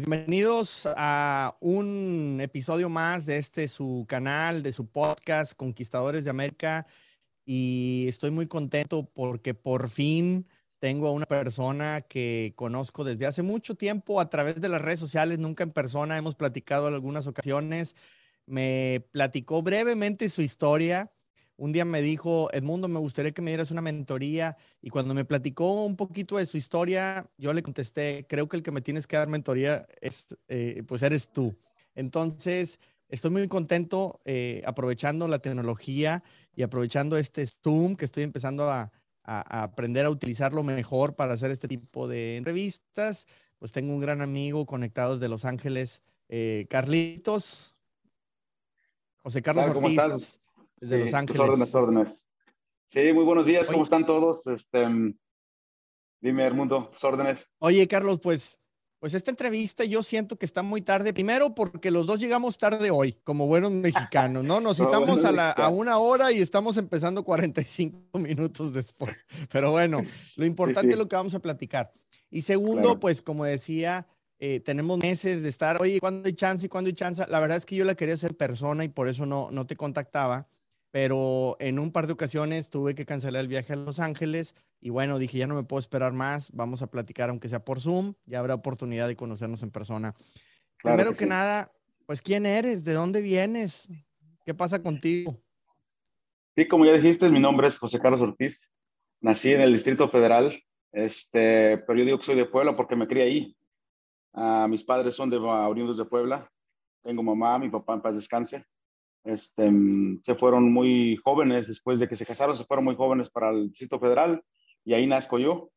Bienvenidos a un episodio más de este su canal, de su podcast Conquistadores de América. Y estoy muy contento porque por fin tengo a una persona que conozco desde hace mucho tiempo a través de las redes sociales, nunca en persona, hemos platicado en algunas ocasiones. Me platicó brevemente su historia un día me dijo, Edmundo, me gustaría que me dieras una mentoría. Y cuando me platicó un poquito de su historia, yo le contesté, creo que el que me tienes que dar mentoría es, eh, pues eres tú. Entonces, estoy muy contento eh, aprovechando la tecnología y aprovechando este Zoom que estoy empezando a, aprender a utilizarlo mejor para hacer este tipo de entrevistas. Pues tengo un gran amigo conectado desde Los Ángeles, eh, Carlitos. José Carlos Ortiz desde Los Ángeles. órdenes, órdenes. Sí, muy buenos días, ¿cómo están todos? Este, dime, Hermundo, tus órdenes. Oye, Carlos, pues, pues esta entrevista yo siento que está muy tarde. Primero, porque los dos llegamos tarde hoy, como buenos mexicanos, ¿no? Nos citamos a, la, a una hora y estamos empezando 45 minutos después. Pero bueno, lo importante es lo que vamos a platicar. Y segundo, pues, como decía, eh, tenemos meses de estar, oye, ¿cuándo hay chance y cuándo hay chance? La verdad es que yo la quería hacer persona y por eso no, no te contactaba pero en un par de ocasiones tuve que cancelar el viaje a Los Ángeles y bueno, dije, ya no me puedo esperar más, vamos a platicar aunque sea por Zoom, ya habrá oportunidad de conocernos en persona. Primero que, nada, pues ¿quién eres? ¿De dónde vienes? ¿Qué pasa contigo? Sí, como ya dijiste, mi nombre es José Carlos Ortiz. Nací en el Distrito Federal, este, pero yo digo que soy de Puebla porque me crié ahí. Ah, mis padres son de oriundos de Puebla. Tengo mamá, mi papá en paz descanse. Este, mm, se fueron muy jóvenes, después de que se casaron, se fueron muy jóvenes para el Distrito Federal y ahí nazco yo.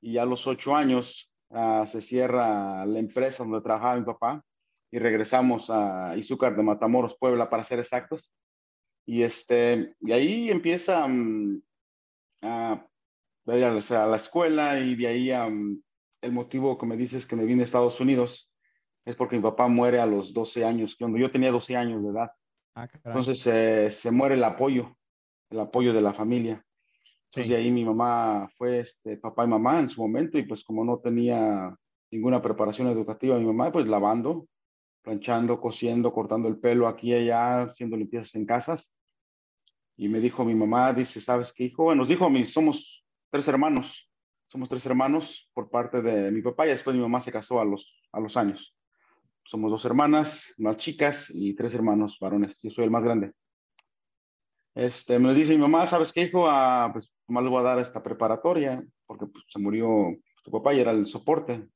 Y a los ocho años ah, se cierra la empresa donde trabajaba mi papá y regresamos a Izúcar de Matamoros, Puebla, para ser exactos. Y, este, y ahí empieza mm, a, ir a la escuela y de ahí el motivo que me dices que me vine a Estados Unidos es porque mi papá muere a los 12 años, cuando yo tenía 12 años de edad. Ah, Entonces se muere el apoyo, el apoyo de la familia. Entonces de ahí mi mamá fue este, papá y mamá en su momento y pues como no tenía ninguna preparación educativa, mi mamá pues lavando, planchando, cosiendo, cortando el pelo aquí y allá, haciendo limpiezas en casas. Y me dijo mi mamá, dice, ¿sabes qué hijo? Bueno, nos dijo, mis, somos tres hermanos, somos tres hermanos por parte de mi papá y después mi mamá se casó a los, a los años somos dos hermanas más chicas y tres hermanos varones. Yo soy el más grande. Este, me dice mi mamá, ¿sabes qué, hijo? Ah, pues más le voy a dar esta preparatoria porque pues, se murió tu papá y era el soporte.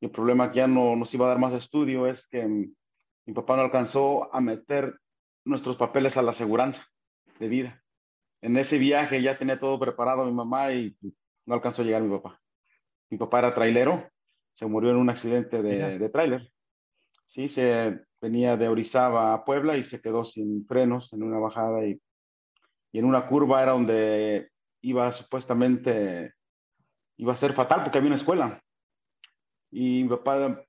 Y el problema que ya no nos iba a dar más estudio es que mi papá no alcanzó a meter nuestros papeles a la aseguranza de vida. En ese viaje ya tenía todo preparado mi mamá y no alcanzó a llegar mi papá. Mi papá era trailero, se murió en un accidente de, de tráiler. Sí, se venía de Orizaba a Puebla y se quedó sin frenos en una bajada y, y en una curva era donde iba supuestamente, iba a ser fatal porque había una escuela. Y mi papá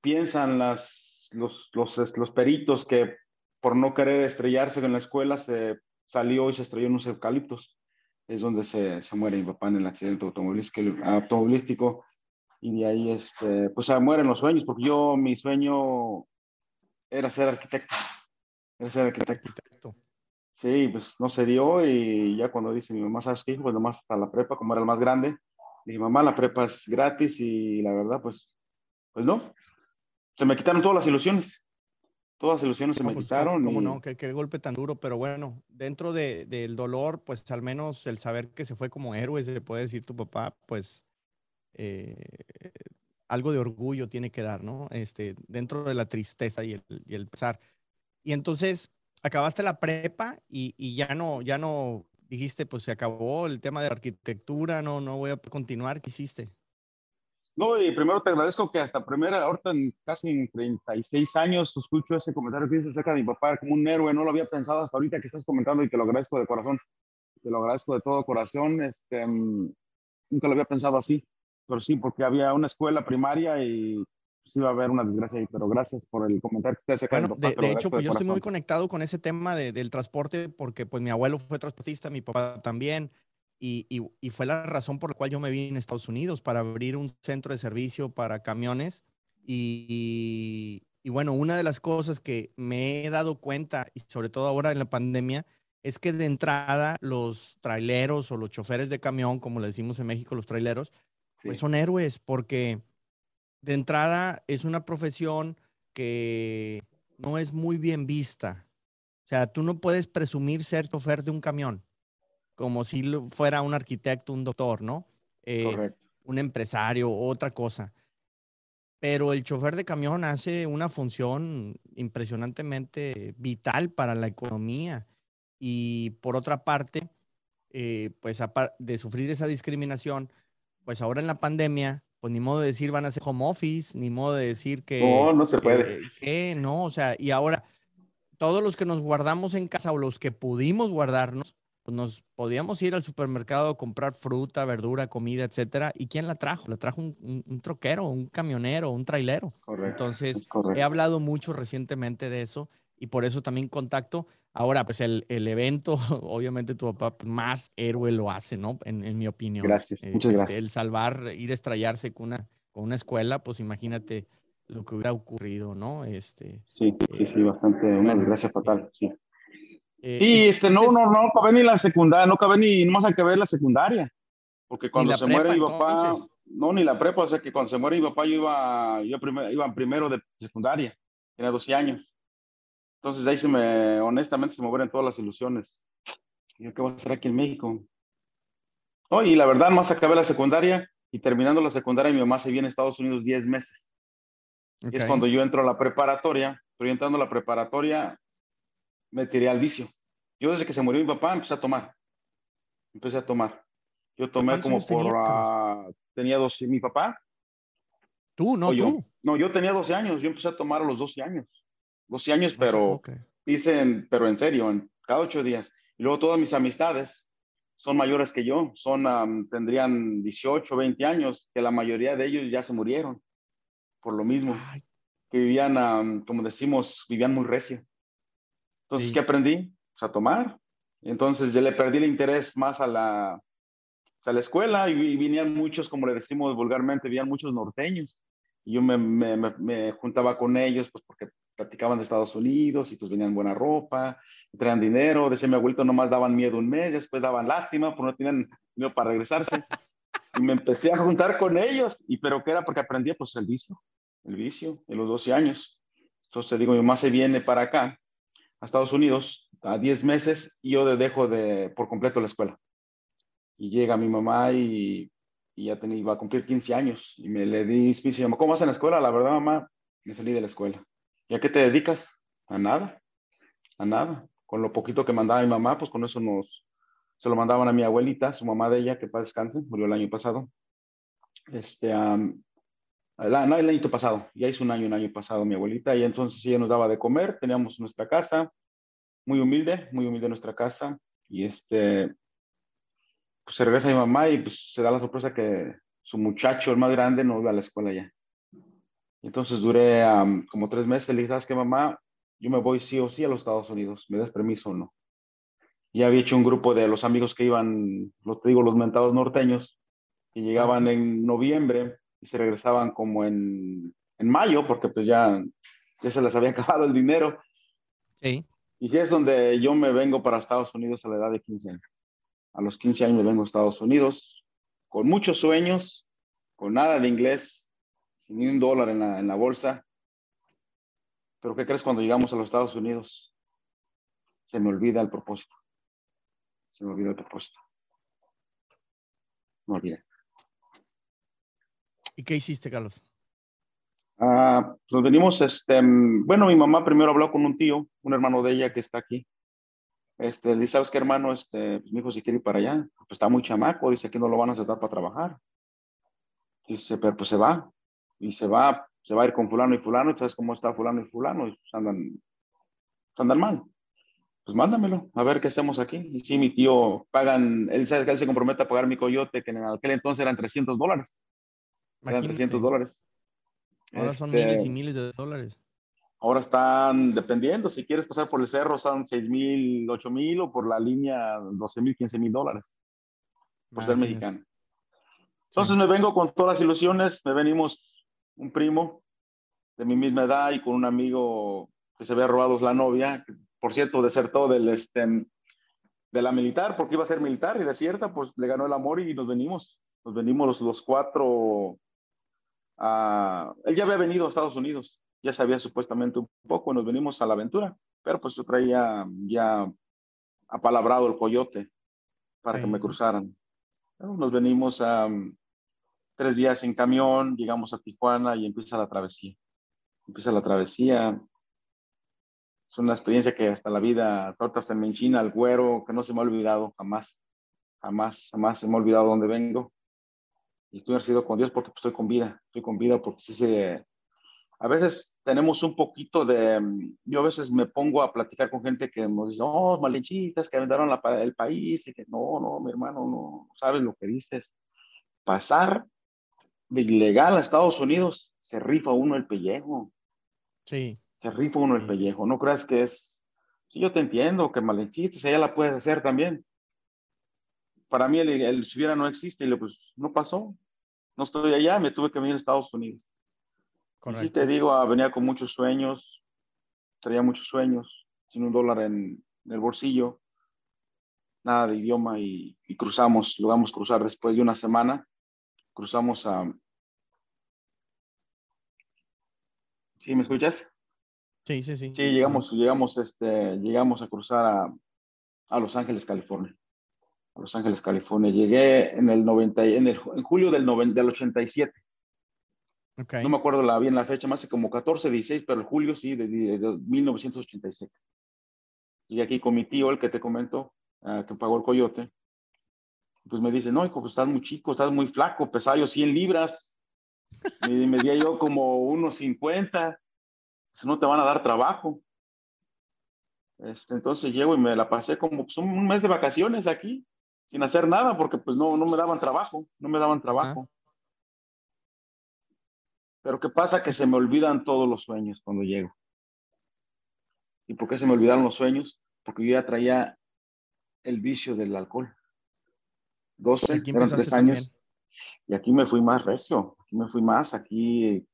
piensan las, los, los, los peritos que por no querer estrellarse en la escuela se salió y se estrelló en unos eucaliptos. Es donde se, se muere mi papá en el accidente automovilístico y de ahí, este, pues se mueren los sueños, porque yo, mi sueño era ser arquitecto, era ser arquitecto. Sí, pues no se dio y ya cuando dice mi mamá, ¿sabes qué? Pues nomás hasta la prepa, como era el más grande, dije, mamá, la prepa es gratis y la verdad, pues, pues no, se me quitaron todas las ilusiones. Todas las ilusiones se me pues, quitaron. ¿Cómo no? ¿Qué, ¿Qué, golpe tan duro, pero bueno, dentro de, del dolor, pues al menos el saber que se fue como héroe, se puede decir tu papá, pues eh, algo de orgullo tiene que dar, ¿no? Este, dentro de la tristeza y el, y el pesar. Y entonces acabaste la prepa y, y, ya no, ya no dijiste, pues se acabó el tema de arquitectura, no, no voy a continuar. ¿Qué hiciste? No, y primero te agradezco que hasta primera, ahorita en casi en 36 años, escucho ese comentario que dices acerca de mi papá como un héroe, no lo había pensado hasta ahorita que estás comentando y te lo agradezco de corazón, te lo agradezco de todo corazón, este, mm, nunca lo había pensado así pero sí, porque había una escuela primaria y sí iba a haber una desgracia ahí, pero gracias por el comentario que usted bueno, de, de hecho, pues yo estoy muy conectado con ese tema de, del transporte porque pues mi abuelo fue transportista, mi papá también, y, y, y, fue la razón por la cual yo me vine a Estados Unidos para abrir un centro de servicio para camiones Y, y, bueno, una de las cosas que me he dado cuenta, y sobre todo ahora en la pandemia, es que de entrada los traileros o los choferes de camión, como le decimos en México, los traileros, pues son héroes porque de entrada es una profesión que no es muy bien vista. O sea, tú no puedes presumir ser chofer de un camión como si fuera un arquitecto, un doctor, ¿no? Eh, un empresario, otra cosa. Pero el chofer de camión hace una función impresionantemente vital para la economía. Y por otra parte, eh, pues de sufrir esa discriminación, pues ahora en la pandemia, pues ni modo de decir van a hacer home office, ni modo de decir que... No, no se puede. Que, no, o sea, y ahora todos los que nos guardamos en casa o los que pudimos guardarnos, pues nos podíamos ir al supermercado a comprar fruta, verdura, comida, etcétera. ¿Y quién la trajo? La trajo un, troquero, un camionero, un trailero. Entonces, he hablado mucho recientemente de eso y por eso también contacto. Ahora, pues el, el evento, obviamente tu papá más héroe lo hace, ¿no? En, en mi opinión. Gracias, muchas este, gracias. El salvar, ir a estrellarse con una, con una escuela, pues imagínate lo que hubiera ocurrido, ¿no? Este, sí, sí, sí, bastante, una desgracia fatal, sí. Eh, sí, este, no, no, no cabe ni la secundaria, no cabe ni, no más hay que ver la secundaria. Porque cuando se muere mi papá, no, ni la prepa, o sea que cuando se muere mi papá yo iba, yo primero, iba primero de secundaria, tenía 12 años. Entonces ahí se me, honestamente, se me mueren todas las ilusiones. Yo, ¿qué voy a hacer aquí en México? No, y la verdad, más acabé la secundaria y terminando la secundaria, mi mamá se viene a Estados Unidos 10 meses. es cuando yo entro a la preparatoria, pero entrando a la preparatoria, me tiré al vicio. Yo desde que se murió mi papá empecé a tomar. Empecé a tomar. Yo tomé como por... Ah, tenía 12. ¿Mi papá? ¿Tú? No, tú. No, yo tenía 12 años. Yo empecé a tomar a los 12 años. 12 años, pero dicen, pero en serio, en cada ocho días. Y luego todas mis amistades son mayores que yo. Son, tendrían 18, 20 años, que la mayoría de ellos ya se murieron. Por lo mismo. Que vivían, como decimos, vivían muy recio. Entonces, ¿qué aprendí? Pues, a tomar. Entonces, ya le perdí el interés más a la, a la escuela y, venían muchos, como le decimos vulgarmente, venían muchos norteños. Y yo me, me, me, juntaba con ellos, pues porque platicaban de Estados Unidos y pues venían buena ropa, traían dinero. Decía mi abuelito, nomás daban miedo un mes, después daban lástima, porque no tenían miedo para regresarse. y me empecé a juntar con ellos. ¿Y pero qué era? Porque aprendí pues el vicio, el vicio, en los 12 años. Entonces digo, mi mamá se viene para acá a Estados Unidos a 10 meses y yo dejo de, por completo la escuela. Y llega mi mamá y, ya tenía, iba a cumplir 15 años y me le di, dice, ¿cómo vas en la escuela? La verdad, mamá, me salí de la escuela. ¿Y a qué te dedicas? A nada, a nada. Con lo poquito que mandaba mi mamá, pues con eso nos, se lo mandaban a mi abuelita, su mamá de ella, que para descanse, murió el año pasado. Este, el, el año pasado, ya hizo un año, un año pasado mi abuelita, y entonces ella nos daba de comer, teníamos nuestra casa, muy humilde, muy humilde nuestra casa, y este, pues se regresa mi mamá y pues se da la sorpresa que su muchacho, el más grande, no iba a la escuela ya. Entonces duré como tres meses, le dije, ¿sabes qué, mamá? Yo me voy sí o sí a los Estados Unidos, ¿me das permiso o no? Ya había hecho un grupo de los amigos que iban, lo te digo, los mentados norteños, que llegaban en noviembre y se regresaban como en, en mayo, porque pues ya, ya se les había acabado el dinero. Sí. Y sí es donde yo me vengo para Estados Unidos a la edad de 15 años. A los 15 años me vengo a Estados Unidos con muchos sueños, con nada de inglés, sin ni un dólar en la, en la bolsa. Pero ¿qué crees cuando llegamos a los Estados Unidos? Se me olvida el propósito. Se me olvida el propósito. Me olvida. ¿Y qué hiciste, Carlos? Ah, pues venimos, este, bueno, mi mamá primero habló con un tío, un hermano de ella que está aquí. Este, le dice, ¿sabes qué, hermano? Este, pues, mi hijo si quiere ir para allá. Pues está muy chamaco, dice que no lo van a aceptar para trabajar. Dice, pero pues se va. Y se va, se va a ir con fulano y fulano. ¿Sabes cómo está fulano y fulano? Y pues, andan, andan mal. Pues mándamelo, a ver qué hacemos aquí. Y sí, mi tío pagan, él, sabe que él se compromete a pagar mi coyote, que en aquel entonces eran 300 dólares. Eran 300 dólares. Ahora son miles y este, miles de dólares. Ahora están dependiendo, si quieres pasar por el cerro son 6 mil, 8 mil o por la línea 12 mil, 15 mil dólares por ser mexicano. Entonces me vengo con todas las ilusiones, me venimos un primo, de mi misma edad y con un amigo que se había robado la novia, que, por cierto, desertó del, este, de la militar, porque iba a ser militar y de cierta, pues le ganó el amor y nos venimos. Nos venimos los, los cuatro. A, él ya había venido a Estados Unidos, ya sabía supuestamente un poco, nos venimos a la aventura, pero pues yo traía ya apalabrado el coyote para que me cruzaran. Nos venimos a tres días en camión, llegamos a Tijuana y empieza la travesía. Empieza la travesía. Es una experiencia que hasta la vida, tortas en menchina, al güero, que no se me ha olvidado jamás. Jamás, jamás se me ha olvidado dónde vengo. Y estoy agradecido con Dios porque pues, estoy con vida. Estoy con vida porque sí se, a veces tenemos un poquito de, yo a veces me pongo a platicar con gente que nos dice, oh, malenchistas que vendaron la, el país, y que no, no, mi hermano, no sabes lo que dices. Pasar ilegal a Estados Unidos, se rifa uno el pellejo. Sí. Se rifa uno el pellejo. No creas que es, sí, yo te entiendo que malenchistas, ella la puedes hacer también. Para mí el, el si hubiera no existe, y le pues no pasó. No estoy allá, me tuve que venir a Estados Unidos Sí, te digo, ah, venía con muchos sueños, traía muchos sueños, sin un dólar en, el bolsillo, nada de idioma y, cruzamos, logramos cruzar después de una semana, cruzamos a... ¿Sí me escuchas? Sí, sí, sí. Sí, llegamos, llegamos, este, llegamos a cruzar a, a Los Ángeles, California. A Los Ángeles, California. Llegué en el 90, en, el, en julio del, del 87. No me acuerdo la, bien la fecha, más como 14, 16, pero el julio sí, de, 1987. Y aquí con mi tío, el que te comento, ah, que pagó el coyote, pues me dice, no, hijo, pues estás muy chico, estás muy flaco, pesaba yo 100 libras, me medía yo como unos 50, si no te van a dar trabajo. Este, entonces llego y me la pasé como pues, un mes de vacaciones aquí, sin hacer nada, porque pues no, no me daban trabajo, no me daban trabajo. Pero ¿qué pasa? Que se me olvidan todos los sueños cuando llego. ¿Y por qué se me olvidaron los sueños? Porque yo ya traía el vicio del alcohol. 12, eran tres años. Y aquí me fui más recio, aquí me fui más, aquí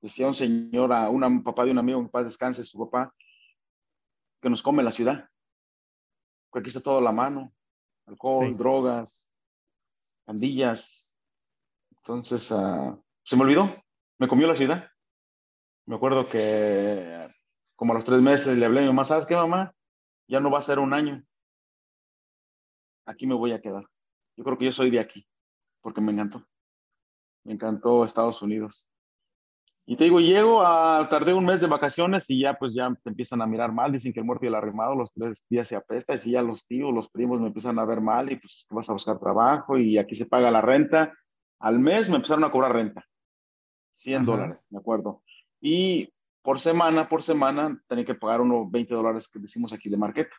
decía un señor, a un papá de un amigo, en paz descanse, su papá, que nos come la ciudad. Porque aquí está todo a la mano, alcohol, drogas, pandillas. Entonces, uh, se me olvidó, me comió la ciudad. Me acuerdo que como a los tres meses le hablé a mi mamá, ¿sabes qué, mamá? Ya no va a ser un año. Aquí me voy a quedar. Yo creo que yo soy de aquí, porque me encantó. Me encantó Estados Unidos. Y te digo, llego a, tardé un mes de vacaciones y ya pues ya te empiezan a mirar mal, dicen que el muerto y el arrimado los tres días se apesta y ya los tíos, los primos me empiezan a ver mal y pues vas a buscar trabajo y aquí se paga la renta. Al mes me empezaron a cobrar renta. 100 dólares, me acuerdo. Y por semana, por semana, tenía que pagar unos 20 dólares que decimos aquí de marqueta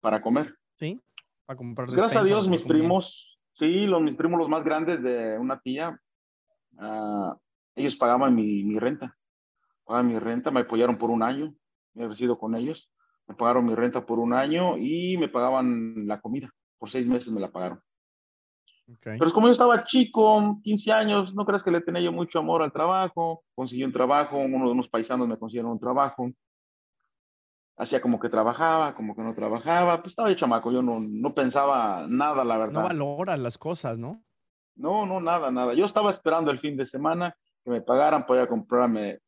para comer. Sí, para comprar. Gracias a Dios, mis primos, sí, los, mis primos los más grandes de una tía, uh, ellos pagaban mi, mi, renta. Pagaban mi renta, me apoyaron por un año, me he resido con ellos. Me pagaron mi renta por un año y me pagaban la comida. Por seis meses me la pagaron. Pero es como yo estaba chico, 15 años, no crees que le tenía yo mucho amor al trabajo, conseguí un trabajo, uno de unos paisanos me consiguieron un trabajo, hacía como que trabajaba, como que no trabajaba, pues estaba yo chamaco, yo no, no pensaba nada, la verdad. No valora las cosas, ¿no? No, no, nada, nada. Yo estaba esperando el fin de semana que me pagaran para comprarme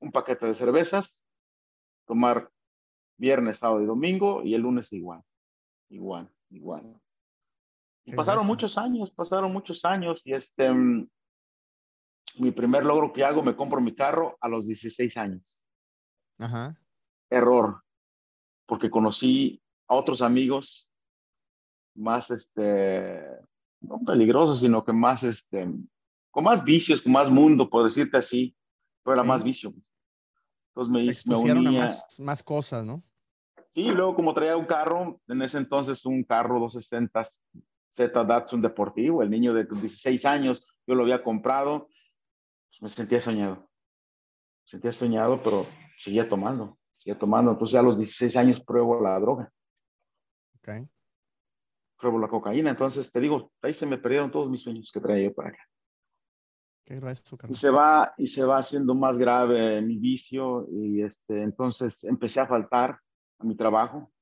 un paquete de cervezas, tomar viernes, sábado y domingo, y el lunes igual, igual, igual pasaron muchos años, pasaron muchos años y este, mm, mi primer logro que hago, me compro mi carro a los 16 años. Ajá. Error, porque conocí a otros amigos más, este, no peligrosos, sino que más, este, con más vicios, con más mundo, por decirte así, pero era más vicio. Entonces me, me unía. más, más cosas, ¿no? Sí, luego como traía un carro, en ese entonces un carro 260 Z Datsun Deportivo, el niño de 16 años, yo lo había comprado, pues me sentía soñado. Me sentía soñado, pero seguía tomando, seguía tomando. Entonces a los 16 años pruebo la droga. Okay. Pruebo la cocaína. Entonces te digo, ahí se me perdieron todos mis sueños que traía yo para acá. qué grueso, Y se va, y se va haciendo más grave mi vicio y este, entonces empecé a faltar a mi trabajo.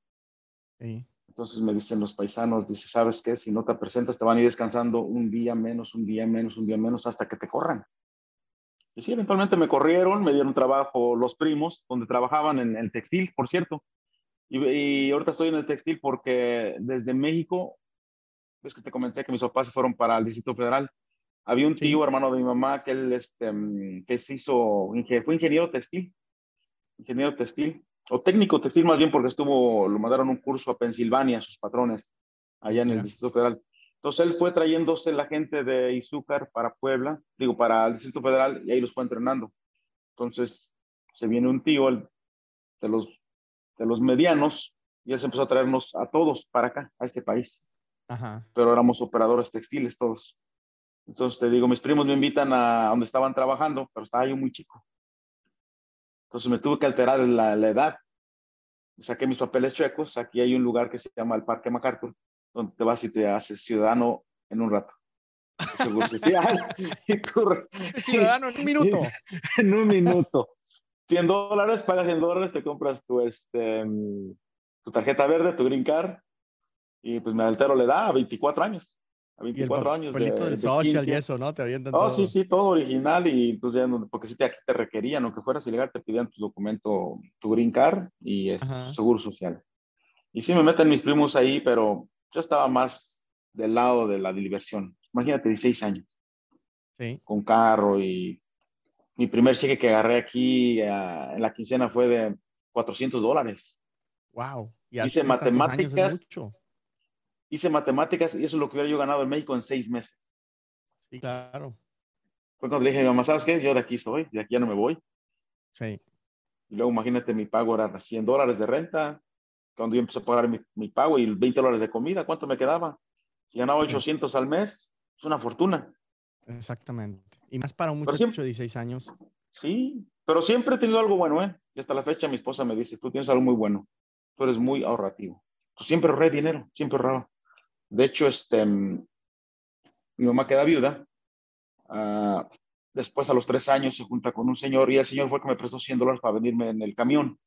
Sí. Entonces me dicen los paisanos, dice, ¿sabes qué? Si no te presentas, te van a ir descansando un día menos, un día menos, un día menos, hasta que te corran. Y sí, eventualmente me corrieron, me dieron trabajo los primos, donde trabajaban en el textil, por cierto. Y, y ahorita estoy en el textil porque desde México, es que te comenté que mis papás se fueron para el Distrito Federal. Había un tío, hermano de mi mamá, que él este, mm, que se hizo, fue ingeniero textil, ingeniero textil, o técnico textil más bien, porque estuvo, lo mandaron un curso a Pensilvania, sus patrones, allá en el Distrito Federal. Entonces él fue trayéndose la gente de Izúcar para Puebla, digo, para el Distrito Federal, y ahí los fue entrenando. Entonces se viene un tío de los, de los medianos, y él se empezó a traernos a todos para acá, a este país. Ajá. Pero éramos operadores textiles todos. Entonces te digo, mis primos me invitan a donde estaban trabajando, pero estaba yo muy chico. Entonces me tuve que alterar la, la edad. Saqué mis papeles chuecos. Aquí hay un lugar que se llama el Parque MacArthur, donde te vas y te haces ciudadano en un rato. Seguro social. y tú, ciudadano en un minuto. en un minuto. 100 dólares, pagas 100 dólares, te compras tu, este, tu tarjeta verde, tu green card, y pues me altero le da a 24 años a 24 años. De, del social y eso, ¿no? Te avientan oh, sí, sí, todo original y pues ya, porque si te, aquí te requerían, aunque fueras ilegal, te pedían tu documento, tu green card y este, seguro social. Y sí me meten mis primos ahí, pero yo estaba más del lado de la diversión. Imagínate, 16 años. Sí. Con carro y mi primer cheque que agarré aquí uh, en la quincena fue de 400 dólares. Wow. Y Hice matemáticas hice matemáticas y eso es lo que hubiera yo ganado en México en seis meses. Sí, claro. Fue cuando le dije a mi mamá, ¿sabes qué? Yo de aquí soy, de aquí ya no me voy. Sí. Y luego imagínate, mi pago era 100 dólares de renta. Cuando yo empecé a pagar mi, mi pago y 20 dólares de comida, ¿cuánto me quedaba? Si ganaba 800 al mes, es una fortuna. Exactamente. Y más para un muchacho de 16 años. Sí, pero siempre he tenido algo bueno, ¿eh? Y hasta la fecha mi esposa me dice, tú tienes algo muy bueno. Tú eres muy ahorrativo. Tú siempre ahorré dinero, siempre ahorraba. De hecho, este, mi mamá queda viuda. Uh, después, a los tres años, se junta con un señor y el señor fue el que me prestó 100 dólares para venirme en el camión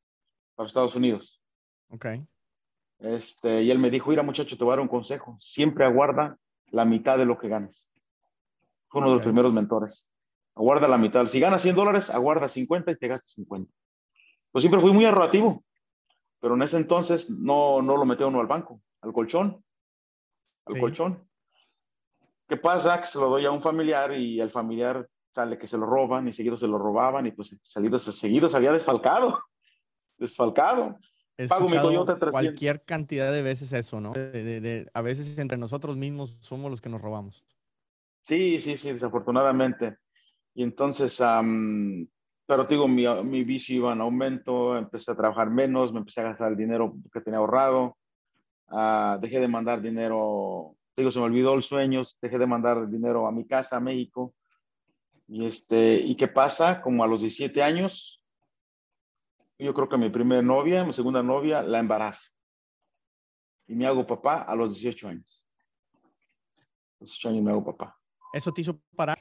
para Estados Unidos. Ok. Este, y él me dijo, mira muchacho, te voy a dar un consejo. Siempre aguarda la mitad de lo que ganes. Fue uno okay. de los primeros mentores. Aguarda la mitad. Si ganas 100 dólares, aguarda 50 y te gastas 50. Pues siempre fui muy ahorrativo. Pero en ese entonces no, no lo metía uno al banco, al colchón al sí. colchón. ¿Qué pasa? Que se lo doy a un familiar y el familiar sale que se lo roban y seguido se lo robaban y pues seguido, seguido salía desfalcado. Desfalcado. He Pago mi Toyota 300. Cualquier cantidad de veces eso, ¿no? De, de, de, a veces entre nosotros mismos somos los que nos robamos. Sí, sí, sí, desafortunadamente. Y entonces, um, pero digo, mi, mi vicio iba en aumento, empecé a trabajar menos, me empecé a gastar el dinero que tenía ahorrado. Uh, dejé de mandar dinero, digo, se me olvidó el sueño, dejé de mandar dinero a mi casa, a México. Y, este, ¿Y qué pasa? Como a los 17 años, yo creo que mi primera novia, mi segunda novia, la embarazo. Y me hago papá a los 18 años. 18 años me hago papá. ¿Eso te hizo parar?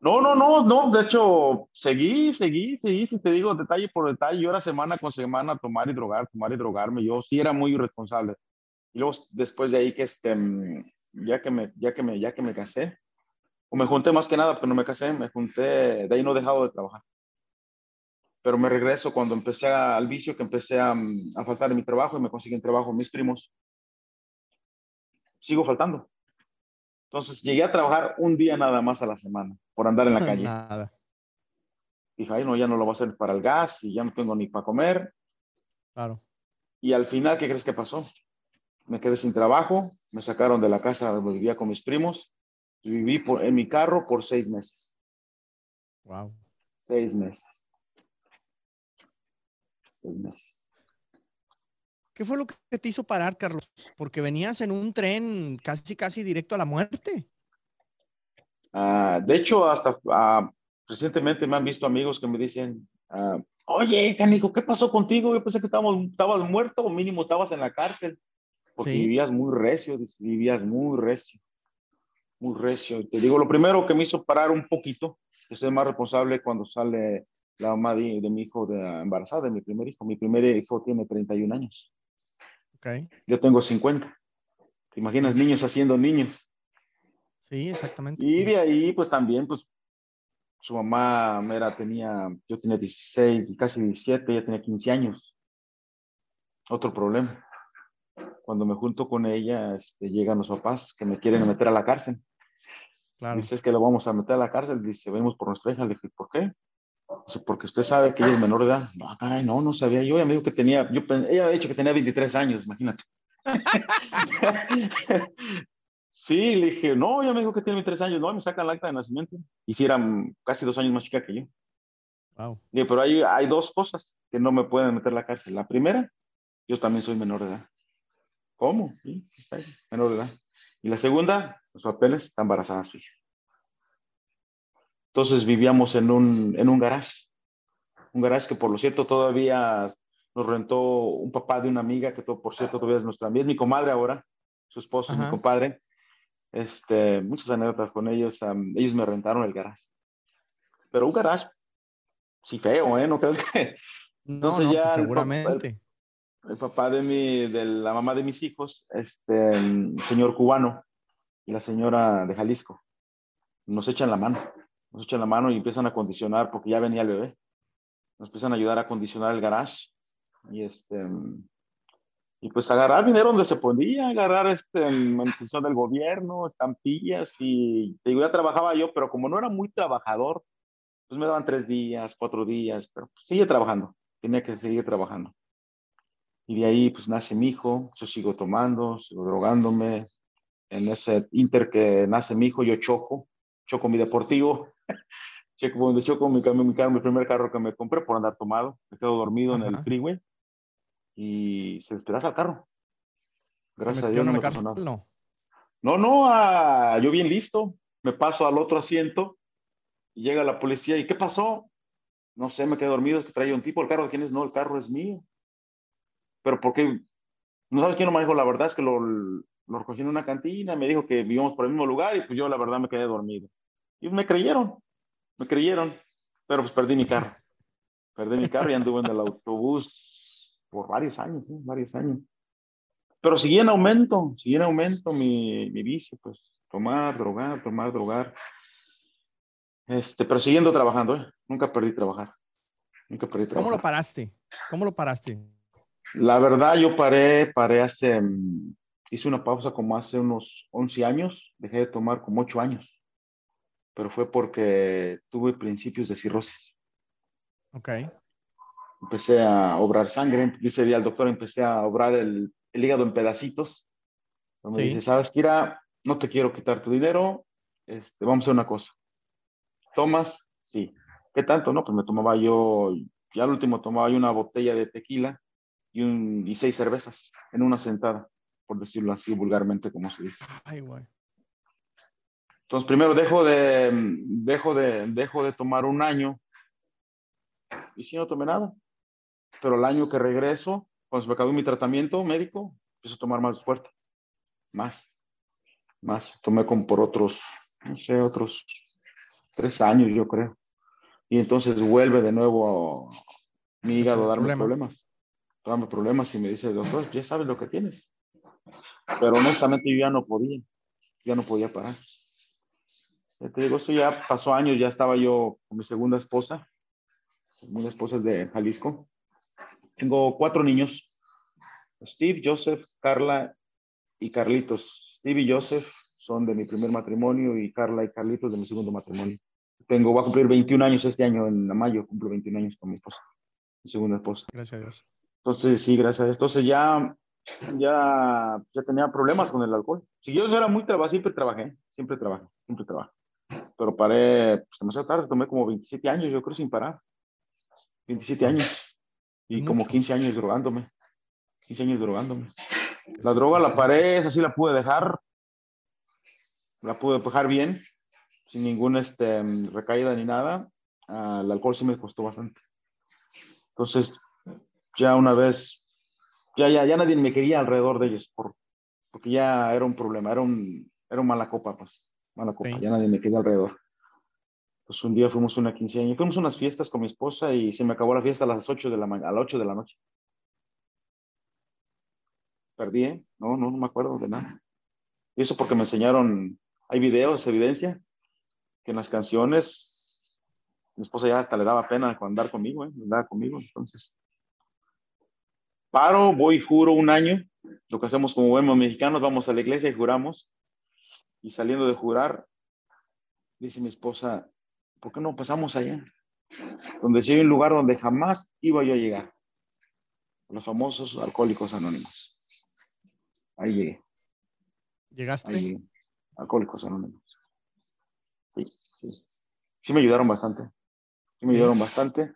No, no, no, no. De hecho, seguí, seguí, seguí. Si te digo detalle por detalle, yo era semana con semana tomar y drogar, tomar y drogarme. Yo sí era muy irresponsable. Y luego, después de ahí, que este, ya que me, ya que me, ya que me casé, o me junté más que nada, pero no me casé, me junté, de ahí no he dejado de trabajar. Pero me regreso cuando empecé al vicio, que empecé a, a faltar en mi trabajo y me consiguen trabajo mis primos. Sigo faltando. Entonces llegué a trabajar un día nada más a la semana por andar en la calle. Nada. Dije, ay, no, ya no lo voy a hacer para el gas y ya no tengo ni para comer. Claro. Y al final, ¿qué crees que pasó? Me quedé sin trabajo, me sacaron de la casa donde vivía con mis primos y viví por, en mi carro por seis meses. Wow. Seis meses. Seis meses. ¿Qué fue lo que te hizo parar, Carlos? Porque venías en un tren casi, casi directo a la muerte. Uh, de hecho, hasta uh, recientemente me han visto amigos que me dicen, uh, oye, canijo, ¿qué pasó contigo? Yo pensé que estabas, estabas muerto o mínimo estabas en la cárcel. Porque sí. vivías muy recio, vivías muy recio. muy recio. Te digo, lo primero que me hizo parar un poquito, que ser más responsable cuando sale la mamá de, mi hijo de, embarazada, de mi primer hijo. Mi primer hijo tiene 31 años. Okay. Yo tengo 50. ¿Te imaginas niños haciendo niños? Sí, exactamente. Y de ahí, pues también, pues su mamá era, tenía, yo tenía 16, casi 17, ella tenía 15 años. Otro problema. Cuando me junto con ella, este, llegan los papás que me quieren meter a la cárcel. Claro. Dice, es que lo vamos a meter a la cárcel. Dice, venimos por nuestra hija. Le dije, ¿por qué? Porque usted sabe que ella es menor de edad. No, caray, no, no sabía. Yo ella me dijo que tenía, yo, ella había dicho que tenía 23 años, imagínate. sí, le dije, no, ella me dijo que tiene 23 años. No, me sacan el acta de nacimiento. Y si eran casi dos años más chica que yo. Wow. Dije, pero hay, hay dos cosas que no me pueden meter a la cárcel. La primera, yo también soy menor de edad. ¿Cómo? Sí, está ahí, menor de edad. Y la segunda, los papeles, está embarazada su hija. Entonces vivíamos en un, en un garage. Un garage que, por lo cierto, todavía nos rentó un papá de una amiga, que todo, por cierto, todavía es nuestra amiga, es mi comadre ahora, su esposo es mi compadre. Este, muchas anécdotas con ellos. ellos me rentaron el garage. Pero un garage, sí feo, ¿eh? ¿No crees que? No, no, pues seguramente el papá de, mi, de la mamá de mis hijos, este, señor cubano y la señora de Jalisco, nos echan la mano, nos echan la mano y empiezan a condicionar, porque ya venía el bebé, nos empiezan a ayudar a condicionar el garage y este, y pues agarrar dinero donde se podía, agarrar este, mantención del gobierno, estampillas y digo, ya trabajaba yo, pero como no era muy trabajador, pues me daban tres días, cuatro días, pero pues, sigue trabajando, tenía que seguir trabajando. Y de ahí pues nace mi hijo, yo sigo tomando, sigo drogándome. En ese inter que nace mi hijo, yo choco, choco mi deportivo, choco, choco mi, mi, carro, mi primer carro que me compré por andar tomado, me quedo dormido en el freeway y se despedaza el carro. Gracias a Dios no me pasó nada. No, no, no ah, yo bien listo, me paso al otro asiento y llega la policía y ¿qué pasó? No sé, me quedé dormido, es que traía un tipo, el carro de quién es, no, el carro es mío pero porque no sabes quién lo manejó, la verdad es que lo, lo recogí en una cantina, me dijo que vivíamos por el mismo lugar y pues yo la verdad me quedé dormido. Y me creyeron, me creyeron, pero pues perdí mi carro. Perdí mi carro y anduve en el autobús por varios años, ¿eh? varios años. Pero seguía en aumento, seguía en aumento mi, mi vicio, pues tomar, drogar, tomar, drogar. Este, pero siguiendo trabajando, ¿eh? Nunca perdí trabajar. Nunca perdí trabajar. ¿Cómo lo paraste? ¿Cómo lo paraste? La verdad, yo paré, paré hace, mm, hice una pausa como hace unos 11 años, dejé de tomar como 8 años, pero fue porque tuve principios de cirrosis. Ok. Empecé a obrar sangre, dice día el doctor, empecé a obrar el, hígado en pedacitos. Me dice, ¿sabes, Kira? No te quiero quitar tu dinero, este, vamos a hacer una cosa. ¿Tomas? Sí. ¿Qué tanto? No, pues me tomaba yo, ya al último tomaba yo una botella de tequila y, un, y seis cervezas en una sentada, por decirlo así vulgarmente como se dice. Ay, güey. Entonces, primero dejo de, dejo, de, dejo de tomar un año y si no tomé nada. Pero el año que regreso, cuando se me acabó mi tratamiento médico, empiezo a tomar más fuerte. Más. Más. Tomé como por otros, no sé, otros tres años, yo creo. Y entonces vuelve de nuevo mi hígado a darme problemas dame problemas y me dice, doctor, ya sabes lo que tienes. Pero honestamente yo ya no podía, ya no podía parar. Te digo, eso ya pasó años, ya estaba yo con mi segunda esposa, segunda esposa es de Jalisco. Tengo cuatro niños, Steve, Joseph, Carla y Carlitos. Steve y Joseph son de mi primer matrimonio y Carla y Carlitos de mi segundo matrimonio. Tengo, voy a cumplir 21 años este año, en mayo, cumplo 21 años con mi esposa, mi segunda esposa. Gracias a Dios. Entonces, sí, gracias a Dios. Entonces ya, ya, ya tenía problemas con el alcohol. Si yo era muy trabajador, siempre trabajé, siempre trabajé, siempre trabajé. Pero paré pues, demasiado tarde, tomé como 27 años, yo creo, sin parar. 27 años. Y como 15 años drogándome. 15 años drogándome. La droga la paré, esa sí la pude dejar. La pude dejar bien, sin ninguna este, recaída ni nada. Ah, el alcohol sí me costó bastante. Entonces, ya una vez, ya, ya, ya nadie me quería alrededor de ellos, por, porque ya era un problema, era un, era un mala copa, pues, mala copa, ya nadie me quedó alrededor. Pues un día fuimos una quinceañera, fuimos unas fiestas con mi esposa y se me acabó la fiesta a las 8 de la mañana, a las 8 de la noche. Perdí, ¿eh? No, no, no me acuerdo de nada. Y eso porque me enseñaron, hay videos, evidencia, que en las canciones, mi esposa ya hasta le daba pena andar conmigo, ¿eh? Andar conmigo, entonces. Paro, voy juro un año. Lo que hacemos como buenos mexicanos, vamos a la iglesia y juramos. Y saliendo de jurar, dice mi esposa, ¿por qué no pasamos allá? Donde sí hay un lugar donde jamás iba yo a llegar. Los famosos alcohólicos anónimos. Ahí llegué. ¿Llegaste? Ahí Alcohólicos anónimos. Sí, sí. Sí me ayudaron bastante. Sí me ayudaron bastante.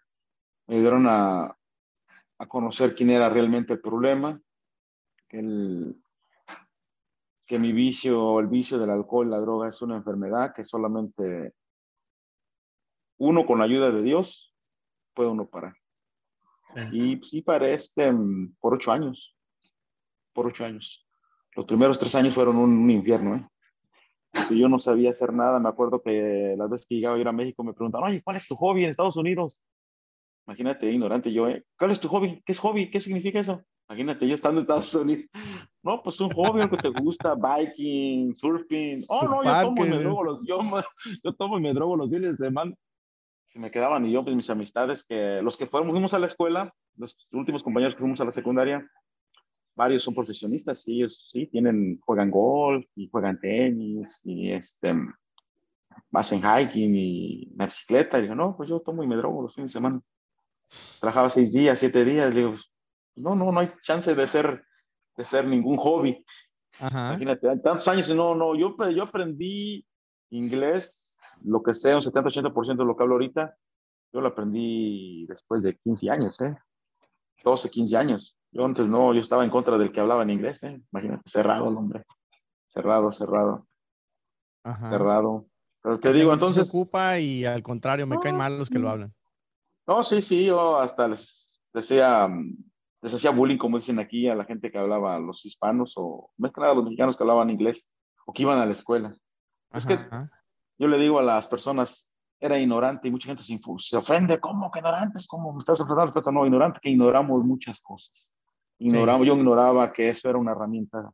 Me ayudaron a, a conocer quién era realmente el problema, el, que mi vicio, el vicio del alcohol, la droga es una enfermedad que solamente uno con la ayuda de Dios puede uno parar. Sí. Y sí paré este, por ocho años, por ocho años. Los primeros tres años fueron un, un infierno, ¿eh? Yo no sabía hacer nada. Me acuerdo que las veces que llegaba a ir a México me preguntaban, oye, ¿cuál es tu hobby en Estados Unidos? Imagínate, ignorante yo, ¿eh? ¿Cuál es tu hobby? ¿Qué es hobby? ¿Qué significa eso? Imagínate, yo estando en Estados Unidos. No, pues un hobby, que te gusta, biking, surfing. Oh, no, yo tomo y me drogo los, yo, yo tomo y me drogo los fines de semana. Se me quedaban y yo, pues mis amistades, que los que fuimos, fuimos a la escuela, los últimos compañeros que fuimos a la secundaria, varios son profesionistas, y ellos sí, tienen, juegan golf y juegan tenis y este, hacen hiking y la bicicleta. Y digo, no, pues yo tomo y me drogo los fines de semana. Trabajaba seis días, siete días, le digo, no, no, no hay chance de ser, de ser ningún hobby. Ajá. Imagínate, tantos años, no, no, yo, yo aprendí inglés, lo que sea, un 70-80% de lo que hablo ahorita, yo lo aprendí después de 15 años, ¿eh? 12, 15 años. Yo antes no, yo estaba en contra del que hablaba en inglés, ¿eh? Imagínate, cerrado el hombre. Cerrado, cerrado. Ajá. Cerrado. Pero te sea, digo, se entonces... ocupa y al contrario, me No, caen mal los que lo hablan. No, sí, sí, yo hasta les decía, mm, les hacía bullying, como dicen aquí, a la gente que hablaba, los hispanos o más que nada los mexicanos que hablaban inglés o que iban a la escuela. Es que Ajá. yo le digo a las personas, era ignorante y mucha gente se, se ofende, ¿cómo que ignorantes? ¿Cómo me estás ofendiendo? respeto? No, ignorante, que ignoramos muchas cosas. Ignoramos, yo ignoraba que eso era una herramienta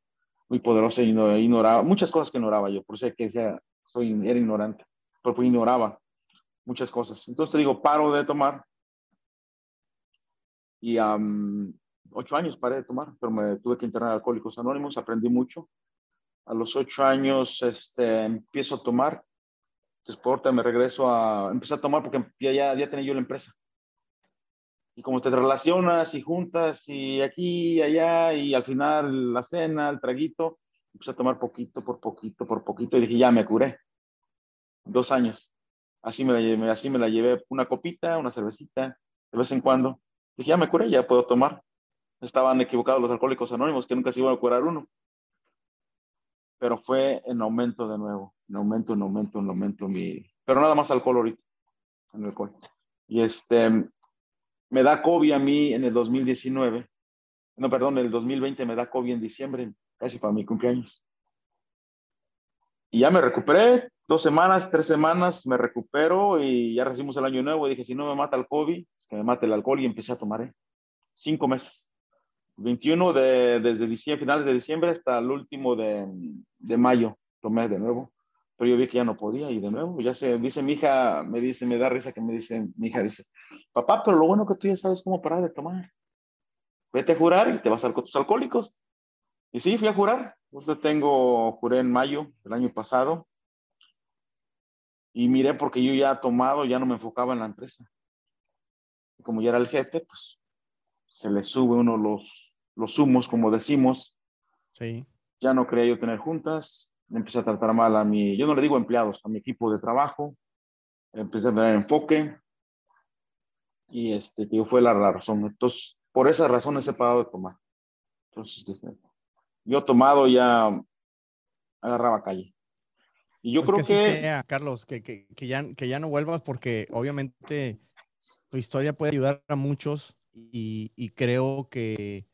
muy poderosa ignoraba muchas cosas que ignoraba yo, por eso es que decía, soy, era ignorante, porque ignoraba muchas cosas. Entonces te digo, paro de tomar y am, ocho años paré de tomar, pero me tuve que internar a Alcohólicos Anónimos, aprendí mucho. A los ocho años este, empiezo a tomar, después me regreso a, empecé a tomar porque ya, ya, ya tenía yo la empresa. Y como te relacionas y juntas y aquí y allá y al final la cena, el traguito, empecé a tomar poquito por poquito por poquito y dije, ya me curé. Dos años. Así me la así me la llevé una copita, una cervecita, de vez en cuando. Dije, ya me curé, ya puedo tomar. Estaban equivocados los alcohólicos anónimos, que nunca se iban a curar uno. Pero fue en aumento de nuevo, en aumento, en aumento, en aumento. Mi... Pero nada más alcohol ahorita, en alcohol. Y este, me da COVID a mí en el 2019. No, perdón, en el 2020 me da COVID en diciembre, casi para mi cumpleaños. Y ya me recuperé, dos semanas, tres semanas, me recupero y ya recibimos el año nuevo. Y dije, si no me mata el COVID, que me mate el alcohol y empecé a tomar, ¿eh? Cinco meses. 21 de, desde diciembre, finales de diciembre hasta el último de, de mayo, tomé de nuevo. Pero yo vi que ya no podía y de nuevo, ya se dice mi hija, me dice, me da risa que me dice, mi hija dice, papá, pero lo bueno que tú ya sabes cómo parar de tomar. Vete a jurar y te vas a con tus alcohólicos. Y sí, fui a jurar. Yo tengo, juré en mayo del año pasado. Y miré porque yo ya tomado, ya no me enfocaba en la empresa. Como ya era el jefe, pues se le sube uno los, los humos, como decimos. Sí. Ya no quería yo tener juntas. Empecé a tratar mal a mi, yo no le digo empleados, a mi equipo de trabajo. Empecé a tener enfoque. Y este, digo, fue la, la razón. Entonces, por esas razones he parado de tomar. Entonces dije, yo tomado ya agarraba calle. Y yo Pues creo que, que, sea, Carlos, que, que, que ya, que ya no vuelvas porque obviamente tu historia puede ayudar a muchos y, y creo que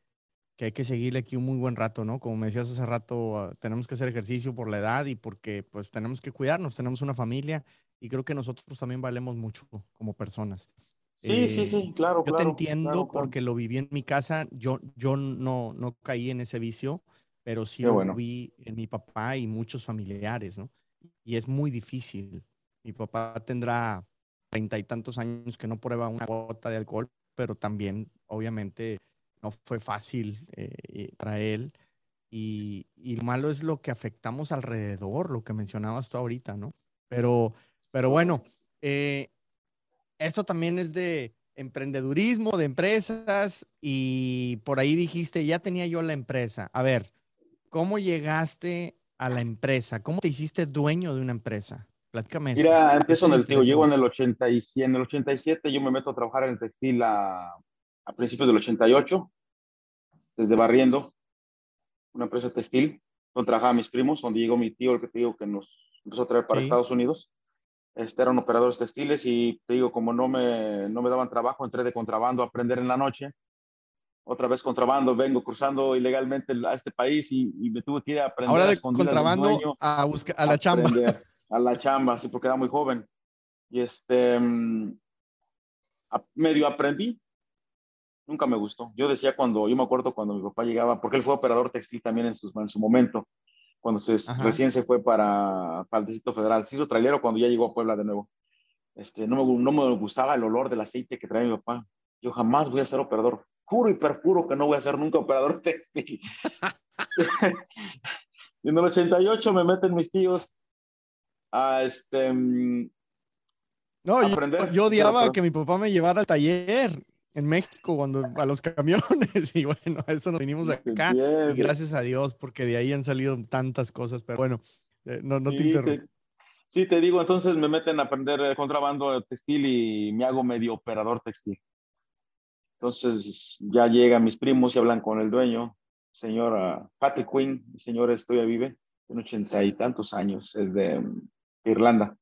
que hay que seguirle aquí un muy buen rato, ¿no? Como me decías hace rato, ah, tenemos que hacer ejercicio por la edad y porque pues tenemos que cuidarnos, tenemos una familia y creo que nosotros también valemos mucho como personas. Sí, sí, sí, eh, claro. Yo te entiendo porque lo viví en mi casa, yo, yo no, no caí en ese vicio, pero sí lo vi en mi papá y muchos familiares, ¿no? Y es muy difícil. Mi papá tendrá treinta y tantos años que no prueba una gota de alcohol, pero también, obviamente, no fue fácil eh, para él. Y, y, lo malo es lo que afectamos alrededor, lo que mencionabas tú ahorita, ¿no? Pero, pero bueno, eh, esto también es de emprendedurismo, de empresas, y por ahí dijiste, ya tenía yo la empresa. A ver, ¿cómo llegaste a la empresa? ¿Cómo te hiciste dueño de una empresa? Platícame Mira, empiezo en el tío, llego en el, 80 y, en el 87, yo me meto a trabajar en el textil a, a principios del 88 desde Barriendo, una empresa textil, donde trabajaban mis primos, donde llegó mi tío, el que te digo que nos empezó a traer para Estados Unidos. Este, eran operadores textiles y te digo, como no me, no me daban trabajo, entré de contrabando a aprender en la noche. Otra vez contrabando, vengo cruzando ilegalmente a este país y, me tuve que ir a aprender. Ahora de contrabando a, buscar, a la chamba. A la chamba, sí, porque era muy joven. Y este, mm, medio aprendí, nunca me gustó. Yo decía cuando, yo me acuerdo cuando mi papá llegaba, porque él fue operador textil también en, en su momento, cuando se, recién se fue para, para el Distrito Federal. Se hizo trailero cuando ya llegó a Puebla de nuevo. Este, no, me, no me gustaba el olor del aceite que traía mi papá. Yo jamás voy a ser operador. Juro y perjuro que no voy a ser nunca operador textil. y en el 88 me meten mis tíos a este. Mm, no, yo, yo, odiaba que mi papá me llevara al taller en México cuando a los camiones y bueno, eso nos vinimos acá y gracias a Dios porque de ahí han salido tantas cosas, pero bueno, eh, no, no te interrumpo. Sí, te digo, entonces me meten a aprender contrabando textil y me hago medio operador textil. Entonces ya llegan mis primos y hablan con el dueño, señora Patrick Quinn, el señor estoy vive, tiene ochenta y tantos años, es de Irlanda.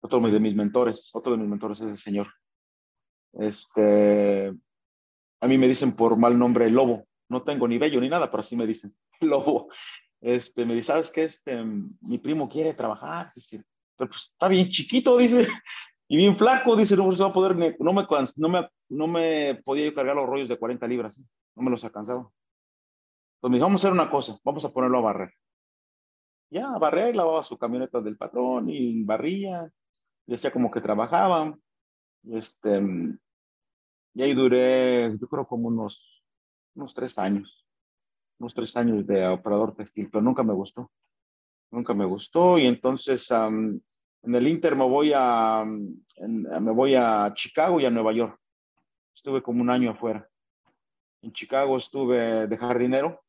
Otro de mis mentores, otro de mis mentores es el señor. Este, a mí me dicen por mal nombre Lobo. No tengo ni bello ni nada, pero así me dicen Lobo. Este, me dice, ¿sabes qué? Este, mi primo quiere trabajar. Dice, pero pues está bien chiquito, dice, y bien flaco. Dice, no, se va a poder, no me, no me, no me podía yo cargar los rollos de 40 libras. No me los cansado. Entonces me dijo, vamos a hacer una cosa, vamos a ponerlo a barrer. Ya, barrer, y lavaba su camioneta del patrón y barría. Y decía como que trabajaban. Este, y ahí duré, yo creo como unos, unos tres años, unos tres años de operador textil, pero nunca me gustó, nunca me gustó. Y entonces en el Inter me voy a, me voy a Chicago y a Nueva York. Estuve como un año afuera. En Chicago estuve de jardinero.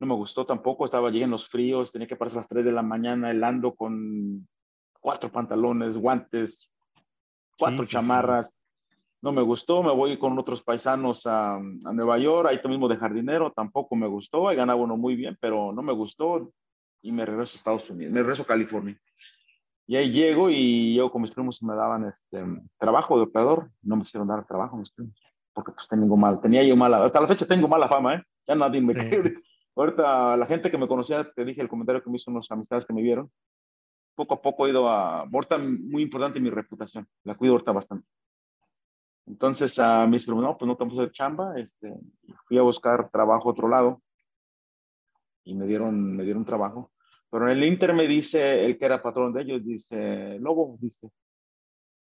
No me gustó tampoco, estaba allí en los fríos, tenía que pasar a las 3 de la mañana helando con cuatro pantalones, guantes, cuatro chamarras no me gustó, me voy con otros paisanos a, Nueva York, ahí mismo de jardinero, tampoco me gustó, ahí ganaba uno muy bien, pero no me gustó y me regreso a Estados Unidos, me regreso a California. Y ahí llego y yo con mis primos me daban este trabajo de operador, no me hicieron dar trabajo mis primos, porque pues tengo mal, tenía yo mala, hasta la fecha tengo mala fama, ¿eh? Ya nadie me quiere. Ahorita la gente que me conocía, te dije el comentario que me hizo unos amistades que me vieron, poco a poco he ido a, ahorita muy importante mi reputación, la cuido ahorita bastante. Entonces a mis no, pues no te a chamba, este, fui a buscar trabajo a otro lado y me dieron, me dieron trabajo. Pero en el Inter me dice, el que era patrón de ellos, dice, Lobo, dice,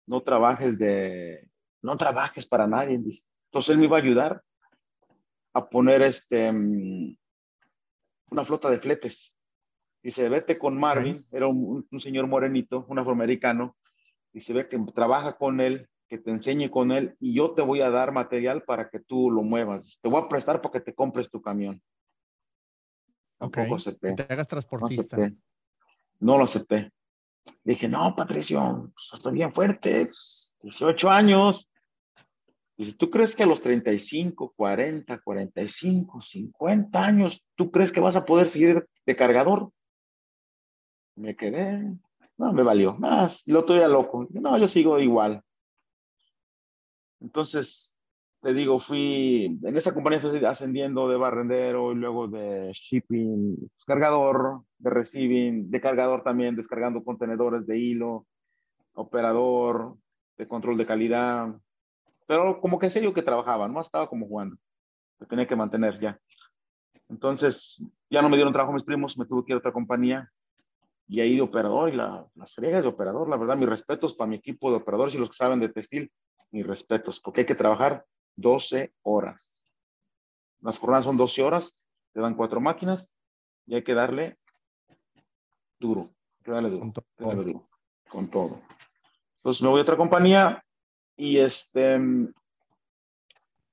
no trabajes de, no trabajes para nadie, dice. Entonces él me iba a ayudar a poner este, una flota de fletes. Dice, vete con Marvin, era un, un, señor morenito, un afroamericano, dice, ve que trabaja con él que te enseñe con él y yo te voy a dar material para que tú lo muevas. Te voy a prestar para que te compres tu camión. Ok. Te hagas transportista. No, lo acepté. dije, no, Patricio, pues, estoy bien fuerte, 18 años. Dice, ¿tú crees que a los 35, 40, 45, 50 años, tú crees que vas a poder seguir de cargador? Me quedé, no, me valió. Más, lo tuve loco. No, yo sigo igual. Entonces, te digo, fui, en esa compañía fui ascendiendo de barrendero y luego de shipping, pues, cargador, de receiving, de cargador también, descargando contenedores de hilo, operador, de control de calidad. Pero como que sé yo que trabajaba, no estaba como jugando. Me tenía que mantener ya. Entonces, ya no me dieron trabajo mis primos, me tuve que ir a otra compañía y ahí de operador y las friegas de operador, la verdad, mis respetos para mi equipo de operadores y los que saben de textil, mis respetos, porque hay que trabajar 12 horas. Las jornadas son 12 horas, te dan cuatro máquinas y hay que darle duro, hay que darle duro, con todo. duro, con todo. Entonces me voy a otra compañía y este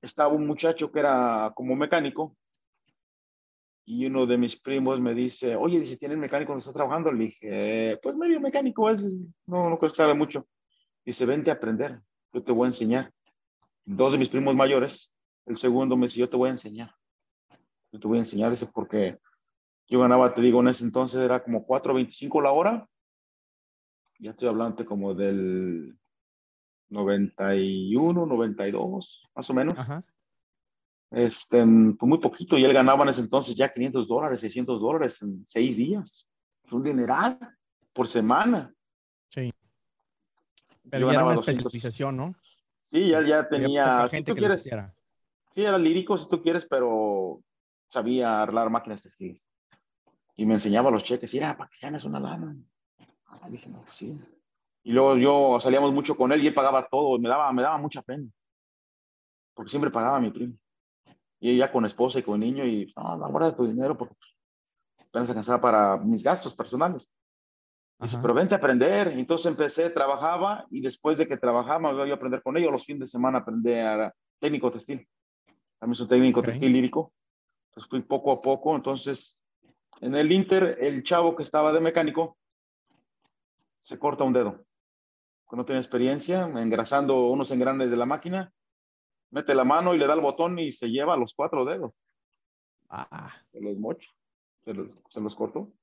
estaba un muchacho que era como mecánico y uno de mis primos me dice, oye, dice, ¿tienes mecánico donde estás trabajando? Le dije, pues medio mecánico es, no, no sabe mucho. Dice, vente a aprender, yo te voy a enseñar. Dos de mis primos mayores, el segundo me dice, yo te voy a enseñar. Yo te voy a enseñar eso porque yo ganaba, te digo, en ese entonces era como 4.25 la hora. Ya estoy hablando como del 91, 92, más o menos. Ajá este, pues muy poquito, y él ganaba en ese entonces ya 500 dólares, 600 dólares en seis días. Un dineral por semana. Sí. Pero ya era una especialización, ¿no? Sí, ya, ya tenía. gente si tú quieres, sí, era lírico si tú quieres, pero sabía arreglar máquinas textiles. Y me enseñaba los cheques, y era para que ganes una lana. Ah, dije, no, pues sí. Y luego yo salíamos mucho con él y él pagaba todo, me daba, me daba mucha pena. Porque siempre pagaba a mi primo y ella con esposa y con niño y no, no guarda tu dinero porque pues, apenas alcanzaba para mis gastos personales. Dice, pero vente a aprender. Entonces empecé, trabajaba y después de que trabajaba me iba a aprender con ellos. Los fines de semana aprendí a técnico textil. También soy técnico textil lírico. Entonces fui poco a poco. Entonces, en el Inter, el chavo que estaba de mecánico se corta un dedo. Que no tiene experiencia, engrasando unos engranes de la máquina mete la mano y le da el botón y se lleva los cuatro dedos. Ah. Se los mocha, se los, se los cortó.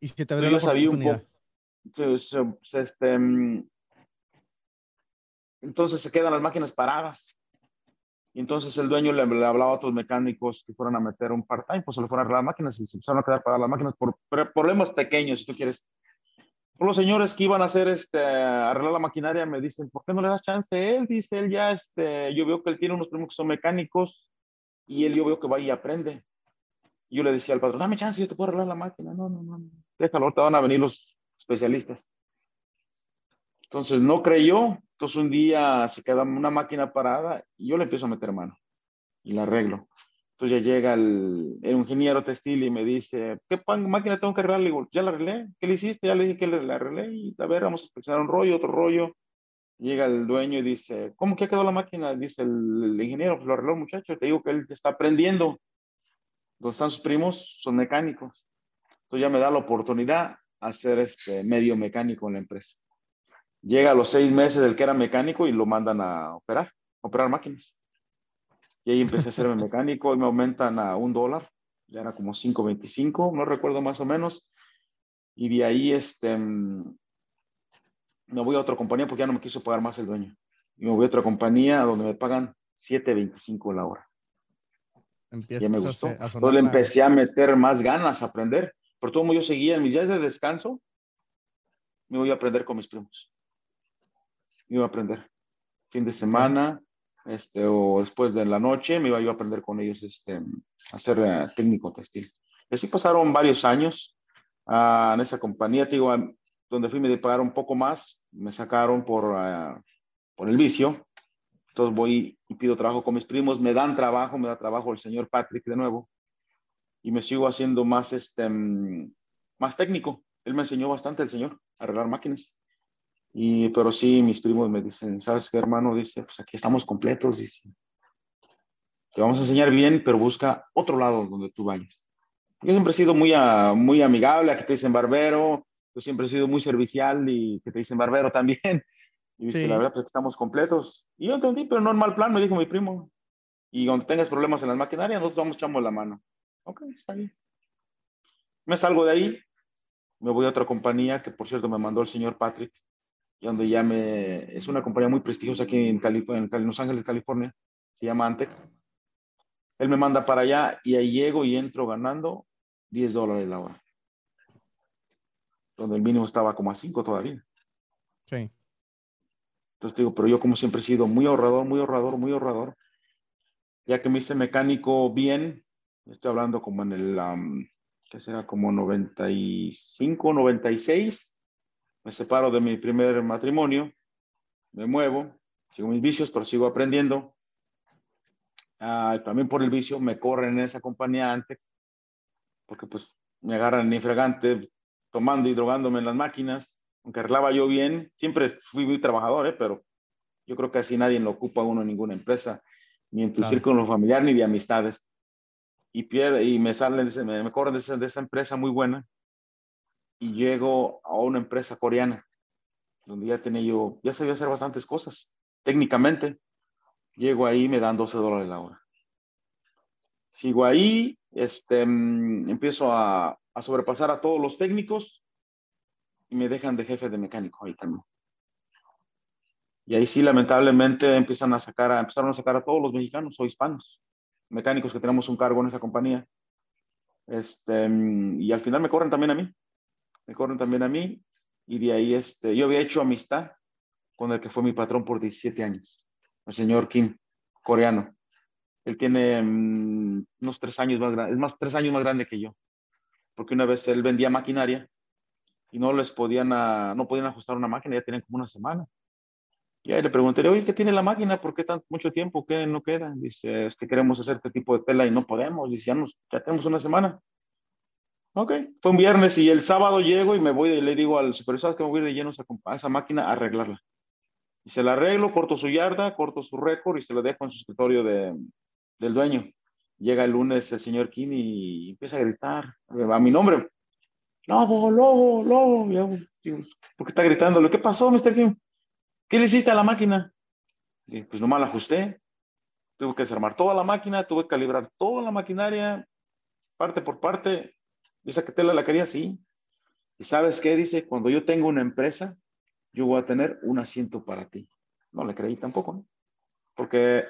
Y si te abrió la oportunidad. este, mm, entonces se quedan las máquinas paradas. Y entonces el dueño le, hablaba a otros mecánicos que fueran a meter un part-time, pues se le fueron a arreglar las máquinas y se empezaron a quedar paradas las máquinas por problemas pequeños, si tú quieres los señores que iban a hacer este, arreglar la maquinaria me dicen, ¿por qué no le das chance él? Dice él ya, este, yo veo que él tiene unos primos que son mecánicos y él yo veo que va y aprende. Yo le decía al patrón, dame chance, yo te puedo arreglar la máquina. No, no, no, déjalo, ahorita van a venir los especialistas. Entonces no creyó, entonces un día se queda una máquina parada y yo le empiezo a meter mano y la arreglo. Entonces ya llega el, ingeniero textil y me dice, ¿qué máquina tengo que arreglar? Le digo, ya la arreglé. ¿Qué le hiciste? Ya le dije que la arreglé y a ver, vamos a inspeccionar un rollo, otro rollo. Llega el dueño y dice, ¿cómo que ha quedado la máquina? Dice el, ingeniero, pues lo arregló muchacho. Te digo que él está aprendiendo. Donde están sus primos, son mecánicos. Entonces ya me da la oportunidad a ser este medio mecánico en la empresa. Llega a los seis meses el que era mecánico y lo mandan a operar, operar máquinas. Y ahí empecé a hacerme mecánico y me aumentan a un dólar, ya era como 5.25, no recuerdo más o menos. Y de ahí este, me voy a otra compañía porque ya no me quiso pagar más el dueño. Y me voy a otra compañía donde me pagan 7.25 la hora. ya me gustó. Entonces le empecé a meter más ganas a aprender. Por todo yo seguía en mis días de descanso, me voy a aprender con mis primos. Me voy a aprender. Fin de semana, este, o después de la noche me iba yo a aprender con ellos este, a ser eh, técnico textil. Y así pasaron varios años ah, en esa compañía, digo, donde fui me pagar un poco más, me sacaron por, ah, por el vicio. Entonces voy y pido trabajo con mis primos, me dan trabajo, me da trabajo el señor Patrick de nuevo, y me sigo haciendo más, este, mm, más técnico. Él me enseñó bastante, el señor, a arreglar máquinas. Y, pero sí, mis primos me dicen, ¿sabes qué, hermano? Dice, pues aquí estamos completos, dice. Te vamos a enseñar bien, pero busca otro lado donde tú vayas. Yo siempre he sido muy, muy amigable, aquí te dicen barbero, yo siempre he sido muy servicial y que te dicen barbero también. Y dice, la verdad, pues estamos completos. Y yo entendí, pero no en mal plan, me dijo mi primo. Y cuando tengas problemas en las maquinarias, nosotros vamos echamos la mano. Ok, está bien. Me salgo de ahí, me voy a otra compañía que, por cierto, me mandó el señor Patrick, donde ya me, es una compañía muy prestigiosa aquí en, Cali, en Los Ángeles, California, se llama Antex. Él me manda para allá y ahí llego y entro ganando 10 dólares la hora. Donde el mínimo estaba como a 5 todavía. Sí. Entonces digo, pero yo como siempre he sido muy ahorrador, muy ahorrador, muy ahorrador. Ya que me hice mecánico bien, estoy hablando como en el, um, ¿qué será? Como 95, 96. Me separo de mi primer matrimonio, me muevo, sigo mis vicios, pero sigo aprendiendo. Ah, también por el vicio me corren en esa compañía antes, porque pues me agarran ni fregante tomando y drogándome en las máquinas, aunque arreglaba yo bien, siempre fui muy trabajador, ¿eh? pero yo creo que así nadie lo ocupa uno en ninguna empresa, ni en tu círculo familiar, ni de amistades. Y, pierde, y me salen, me, me corren de esa, de esa empresa muy buena y llego a una empresa coreana, donde ya tenía yo, ya sabía hacer bastantes cosas, técnicamente, Llego ahí, me dan 12 dólares la hora. Sigo ahí, este, mm, empiezo a, a, sobrepasar a todos los técnicos y me dejan de jefe de mecánico ahí también. Y ahí sí, lamentablemente, empiezan a sacar, a, empezaron a sacar a todos los mexicanos o hispanos, mecánicos que tenemos un cargo en esa compañía. Este, mm, y al final me corren también a mí. Me corren también a mí. Y de ahí, este, yo había hecho amistad con el que fue mi patrón por 17 años el señor Kim, coreano. Él tiene mm, unos tres años más grande, es más, tres años más grande que yo. Porque una vez él vendía maquinaria y no les podían, no podían ajustar una máquina, ya tenían como una semana. Y ahí le pregunté, oye, ¿qué tiene la máquina? ¿Por qué tan mucho tiempo? ¿Qué no queda? Dice, es que queremos hacer este tipo de tela y no podemos. Dice, ya, ya tenemos una semana. Ok, fue un viernes y el sábado llego y me voy y le digo al supervisor que me voy de lleno a esa máquina a arreglarla. Y se la arreglo, corto su yarda, corto su récord y se lo dejo en su escritorio de, del dueño. Llega el lunes el señor Kim y empieza a gritar a mi nombre. Lobo, lobo, lobo. ¿Por qué está gritando? ¿Qué pasó, Mr. Kim? ¿Qué le hiciste a la máquina? Y pues nomás la ajusté. Tuve que desarmar toda la máquina, tuve que calibrar toda la maquinaria, parte por parte. Esa que tela la quería así. ¿Y sabes qué? Dice, cuando yo tengo una empresa, yo voy a tener un asiento para ti. No le creí tampoco, ¿no? Porque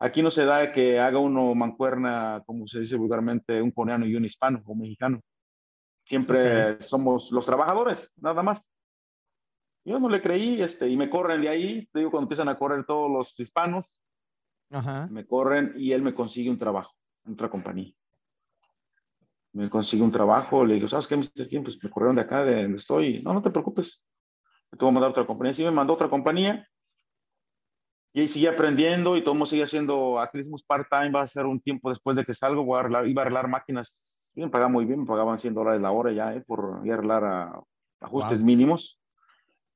aquí no se da que haga uno mancuerna, como se dice vulgarmente, un coreano y un hispano o mexicano. Siempre somos los trabajadores, nada más. Yo no le creí, este, y me corren de ahí, te digo, cuando empiezan a correr todos los hispanos, me corren y él me consigue un trabajo en otra compañía. Me consigue un trabajo, le digo, ¿sabes qué, Mr. Kim? Pues me corrieron de acá, de donde estoy. No, no te preocupes me tuvo que mandar otra compañía. Sí, me mandó otra compañía. Y ahí sigue aprendiendo y todo mundo sigue haciendo activismo part-time. Va a ser un tiempo después de que salgo, voy a arreglar, iba a arreglar máquinas. me pagaban muy bien, me pagaban 100 dólares la hora ya, eh, por ir a arreglar a, ajustes mínimos.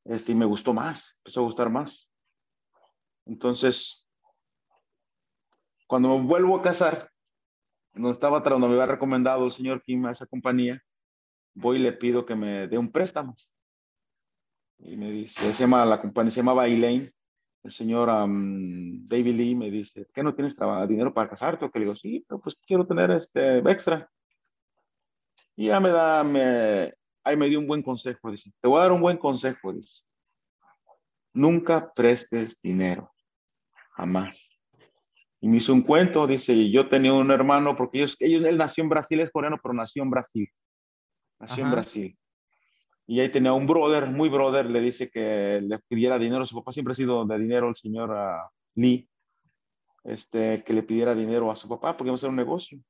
Este, y me gustó más, empezó a gustar más. Entonces, cuando me vuelvo a casar, donde estaba, donde me había recomendado el señor Kim a esa compañía, voy y le pido que me dé un préstamo. Y me dice, se llama, la compañía se llamaba Elaine. El señor David Lee me dice, ¿qué no tienes dinero para casarte? O que le digo, sí, pero pues quiero tener este extra. Y ya me da, me, ahí me dio un buen consejo, dice, te voy a dar un buen consejo, dice. Nunca prestes dinero, jamás. Y me hizo un cuento, dice, yo tenía un hermano, porque ellos, ellos, él nació en Brasil, es coreano, pero nació en Brasil. Nació en Brasil. Y ahí tenía un brother, muy brother, le dice que le pidiera dinero. Su papá siempre ha sido de dinero, el señor uh, Lee, este, que le pidiera dinero a su papá porque iba a hacer un negocio.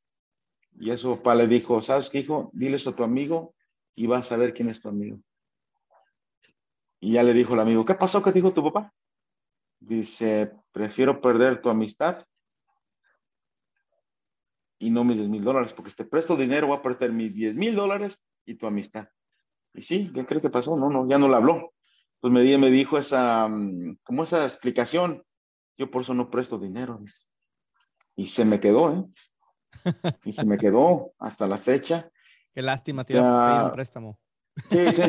Y eso papá le dijo, ¿sabes qué, hijo? Diles a tu amigo y vas a ver quién es tu amigo. Y ya le dijo el amigo, ¿qué pasó? ¿Qué dijo tu papá? Dice, prefiero perder tu amistad y no mis 10 mil dólares, porque si te presto dinero voy a perder mis 10 mil dólares y tu amistad. Y sí, ¿qué creo que pasó? No, no, ya no le habló. Pues me, me dijo esa, mm, como esa explicación. Yo por eso no presto dinero. Y se me quedó, ¿eh? Y se me quedó hasta la fecha. Qué lástima, tío, pedir un préstamo. Sí, sí.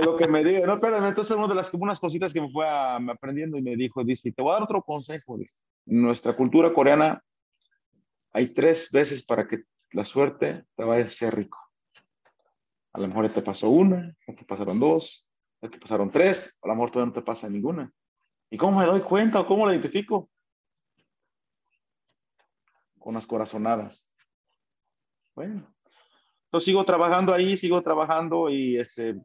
lo que me dijo, no, espérame, entonces una de las unas cositas que me fue aprendiendo y me dijo, dice, te voy a dar otro consejo, dice. En nuestra cultura coreana hay tres veces para que la suerte te vaya a ser rico. A lo mejor ya te pasó una, ya te pasaron dos, ya te pasaron tres, a lo mejor todavía no te pasa ninguna. ¿Y cómo me doy cuenta o cómo la identifico? con las corazonadas. Bueno, entonces sigo trabajando ahí, sigo trabajando y este,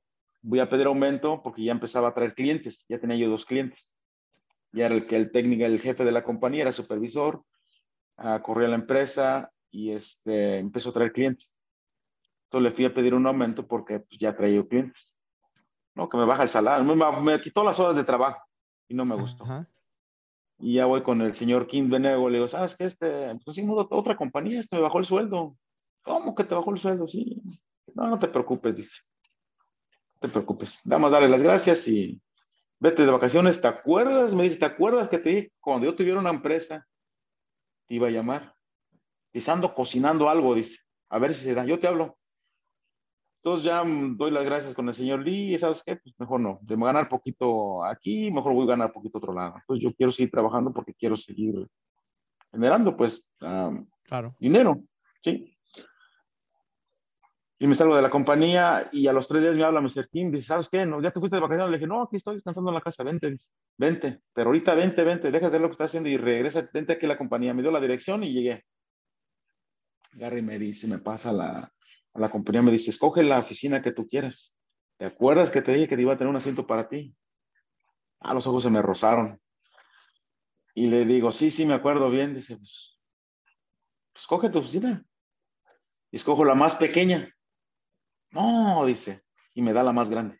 voy a pedir aumento porque ya empezaba a traer clientes, ya tenía yo dos clientes. Ya era el el técnico, el jefe de la compañía, era supervisor, uh, corría la empresa y este, empezó a traer clientes. Entonces le fui a pedir un aumento porque pues, ya traía clientes. No, que me baja el salario, me, me, quitó las horas de trabajo y no me gustó. Y ya voy con el señor Kim Benego, le digo, ¿sabes qué? Este, pues otra compañía, este me bajó el sueldo. ¿Cómo que te bajó el sueldo? Sí. No, no te preocupes, dice. No te preocupes. Vamos a darle las gracias y vete de vacaciones. ¿Te acuerdas? Me dice, ¿te acuerdas que te dije cuando yo tuviera una empresa, te iba a llamar? Pisando, cocinando algo, dice. A ver si se da. Yo te hablo. Entonces ya doy las gracias con el señor Lee y sabes qué, pues mejor no, de ganar poquito aquí, mejor voy a ganar poquito otro lado. Entonces yo quiero seguir trabajando porque quiero seguir generando pues claro. dinero, ¿sí? Y me salgo de la compañía y a los tres días me habla Mr. Kim, dice, ¿sabes qué? No, ¿Ya te fuiste de vacaciones? Le dije, no, aquí estoy descansando en la casa, vente, vente, pero ahorita vente, vente, deja de hacer lo que estás haciendo y regresa, vente aquí a la compañía. Me dio la dirección y llegué. Gary me dice, me pasa a la, a la compañía, me dice, escoge la oficina que tú quieras. ¿Te acuerdas que te dije que te iba a tener un asiento para ti? Ah, los ojos se me rozaron. Y le digo, sí, sí, me acuerdo bien. Dice, pues, pues escoge tu oficina. Y escojo la más pequeña. No, dice, y me da la más grande.